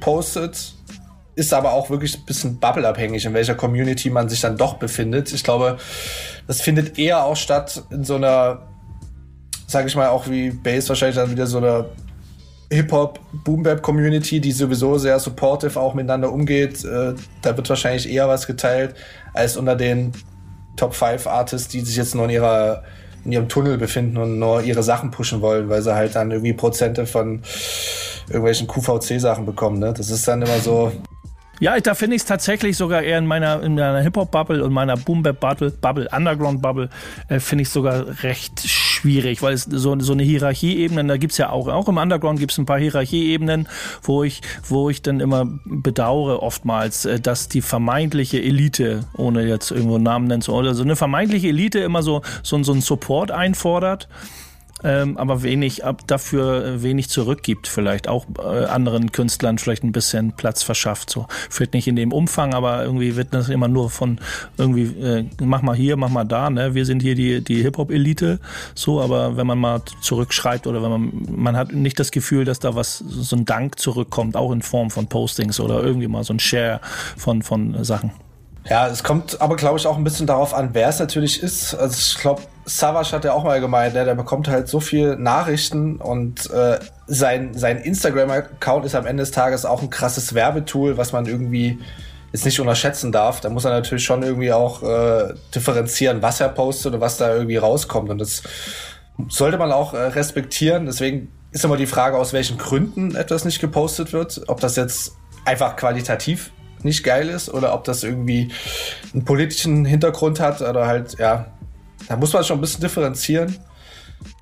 postet, ist aber auch wirklich ein bisschen bubbleabhängig, in welcher Community man sich dann doch befindet. Ich glaube, das findet eher auch statt in so einer, sage ich mal, auch wie Bass wahrscheinlich dann wieder so eine Hip-Hop, Boom-Bap-Community, die sowieso sehr supportive auch miteinander umgeht. Äh, da wird wahrscheinlich eher was geteilt, als unter den Top 5 Artists, die sich jetzt nur in ihrer in ihrem Tunnel befinden und nur ihre Sachen pushen wollen, weil sie halt dann irgendwie Prozente von irgendwelchen QVC-Sachen bekommen. Ne? Das ist dann immer so, Ja, da finde ich es tatsächlich sogar eher in meiner, in meiner Hip-Hop-Bubble und meiner Boom-Bap-Bubble, Bubble, Underground-Bubble, äh, finde ich sogar recht schwierig, weil es so, so eine Hierarchieebene, da gibt's ja auch, auch im Underground gibt's ein paar Hierarchieebenen, wo ich, wo ich dann immer bedauere oftmals, äh, dass die vermeintliche Elite, ohne jetzt irgendwo einen Namen nennen zu oder so eine vermeintliche Elite immer so, so, so einen Support einfordert ähm, aber wenig ab dafür äh, wenig zurückgibt, vielleicht auch äh, anderen Künstlern vielleicht ein bisschen Platz verschafft. So vielleicht nicht in dem Umfang, aber irgendwie wird das immer nur von irgendwie äh, mach mal hier, mach mal da. Ne, wir sind hier die die Hip Hop Elite. So, aber wenn man mal zurückschreibt oder wenn man man hat nicht das Gefühl, dass da was so ein Dank zurückkommt, auch in Form von Postings oder irgendwie mal so ein Share von von Sachen. Ja, es kommt aber, glaube ich, auch ein bisschen darauf an, wer es natürlich ist. Also ich glaube, Savage hat ja auch mal gemeint, ne, der bekommt halt so viel Nachrichten und äh, sein, sein Instagram-Account ist am Ende des Tages auch ein krasses Werbetool, was man irgendwie jetzt nicht unterschätzen darf. Da muss er natürlich schon irgendwie auch äh, differenzieren, was er postet und was da irgendwie rauskommt. Und das sollte man auch äh, respektieren. Deswegen ist immer die Frage, aus welchen Gründen etwas nicht gepostet wird. Ob das jetzt einfach qualitativ nicht geil ist oder ob das irgendwie einen politischen Hintergrund hat oder halt, ja, da muss man schon ein bisschen differenzieren.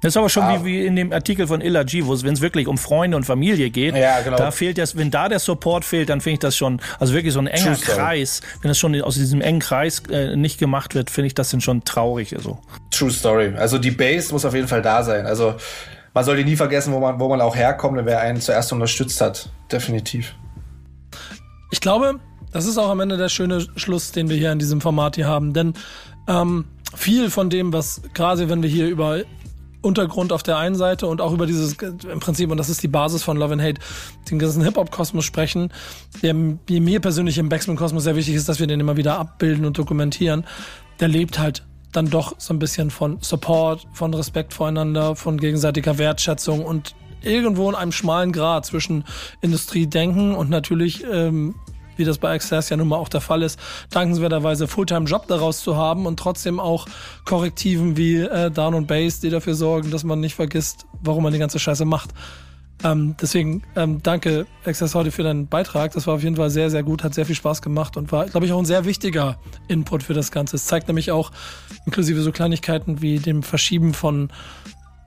Das ist aber schon Ah. wie, wie in dem Artikel von Illa G, wo es, wenn es wirklich um Freunde und Familie geht, Ja, genau. da fehlt das, wenn da der Support fehlt, dann finde ich das schon, also wirklich so ein enger True story. Kreis, wenn das schon aus diesem engen Kreis äh, nicht gemacht wird, finde ich das dann schon traurig. Also. True Story. Also die Base muss auf jeden Fall da sein. Also man sollte nie vergessen, wo man, wo man auch herkommt und wer einen zuerst unterstützt hat. Definitiv. Ich glaube, das ist auch am Ende der schöne Schluss, den wir hier in diesem Format hier haben. Denn ähm, viel von dem, was gerade wenn wir hier über Untergrund auf der einen Seite und auch über dieses im Prinzip, und das ist die Basis von Love and Hate, den ganzen Hip-Hop-Kosmos sprechen, der mir persönlich im Backspin-Kosmos sehr wichtig ist, dass wir den immer wieder abbilden und dokumentieren, der lebt halt dann doch so ein bisschen von Support, von Respekt voreinander, von gegenseitiger Wertschätzung und irgendwo in einem schmalen Grad zwischen Industriedenken und natürlich ähm, wie das bei Access ja nun mal auch der Fall ist, dankenswerterweise Fulltime-Job daraus zu haben und trotzdem auch Korrektiven wie äh, Down und Bass, die dafür sorgen, dass man nicht vergisst, warum man die ganze Scheiße macht. Ähm, deswegen ähm, danke, Access, heute für deinen Beitrag. Das war auf jeden Fall sehr, sehr gut, hat sehr viel Spaß gemacht und war, glaube ich, auch ein sehr wichtiger Input für das Ganze. Es zeigt nämlich auch, inklusive so Kleinigkeiten wie dem Verschieben von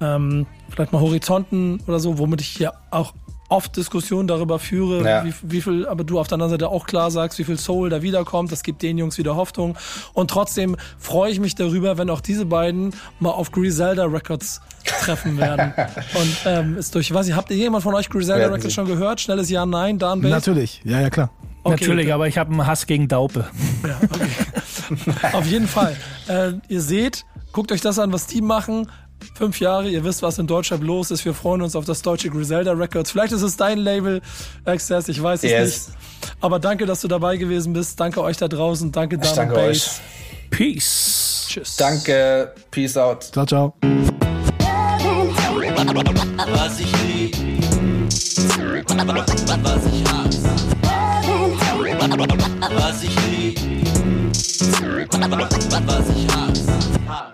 ähm, vielleicht mal Horizonten oder so, womit ich hier auch oft Diskussionen darüber führe, Ja. wie, wie viel, aber du auf der anderen Seite auch klar sagst, wie viel Soul da wiederkommt. Das gibt den Jungs wieder Hoffnung. Und trotzdem freue ich mich darüber, wenn auch diese beiden mal auf Griselda Records treffen werden. Und ähm, ist durch, nicht, habt ihr jemand von euch Griselda Werden Records sie. schon gehört? Schnelles Ja, Nein, Dan Bass? Natürlich, ja, ja, klar. Okay, Natürlich, okay. aber ich habe einen Hass gegen Daupe. Ja, okay. Auf jeden Fall. Äh, ihr seht, guckt euch das an, was die machen. Fünf Jahre, ihr wisst, was in Deutschland los ist. Wir freuen uns auf das deutsche Griselda Records. Vielleicht ist es dein Label, Access, ich weiß es Yes. nicht. Aber danke, dass du dabei gewesen bist. Danke euch da draußen. Danke, Dan Ich danke und euch. Bass. Peace. Tschüss. Danke. Peace out. Ciao, ciao. was ich lieb, was ich hasse, was ich lieb, was ich hasse.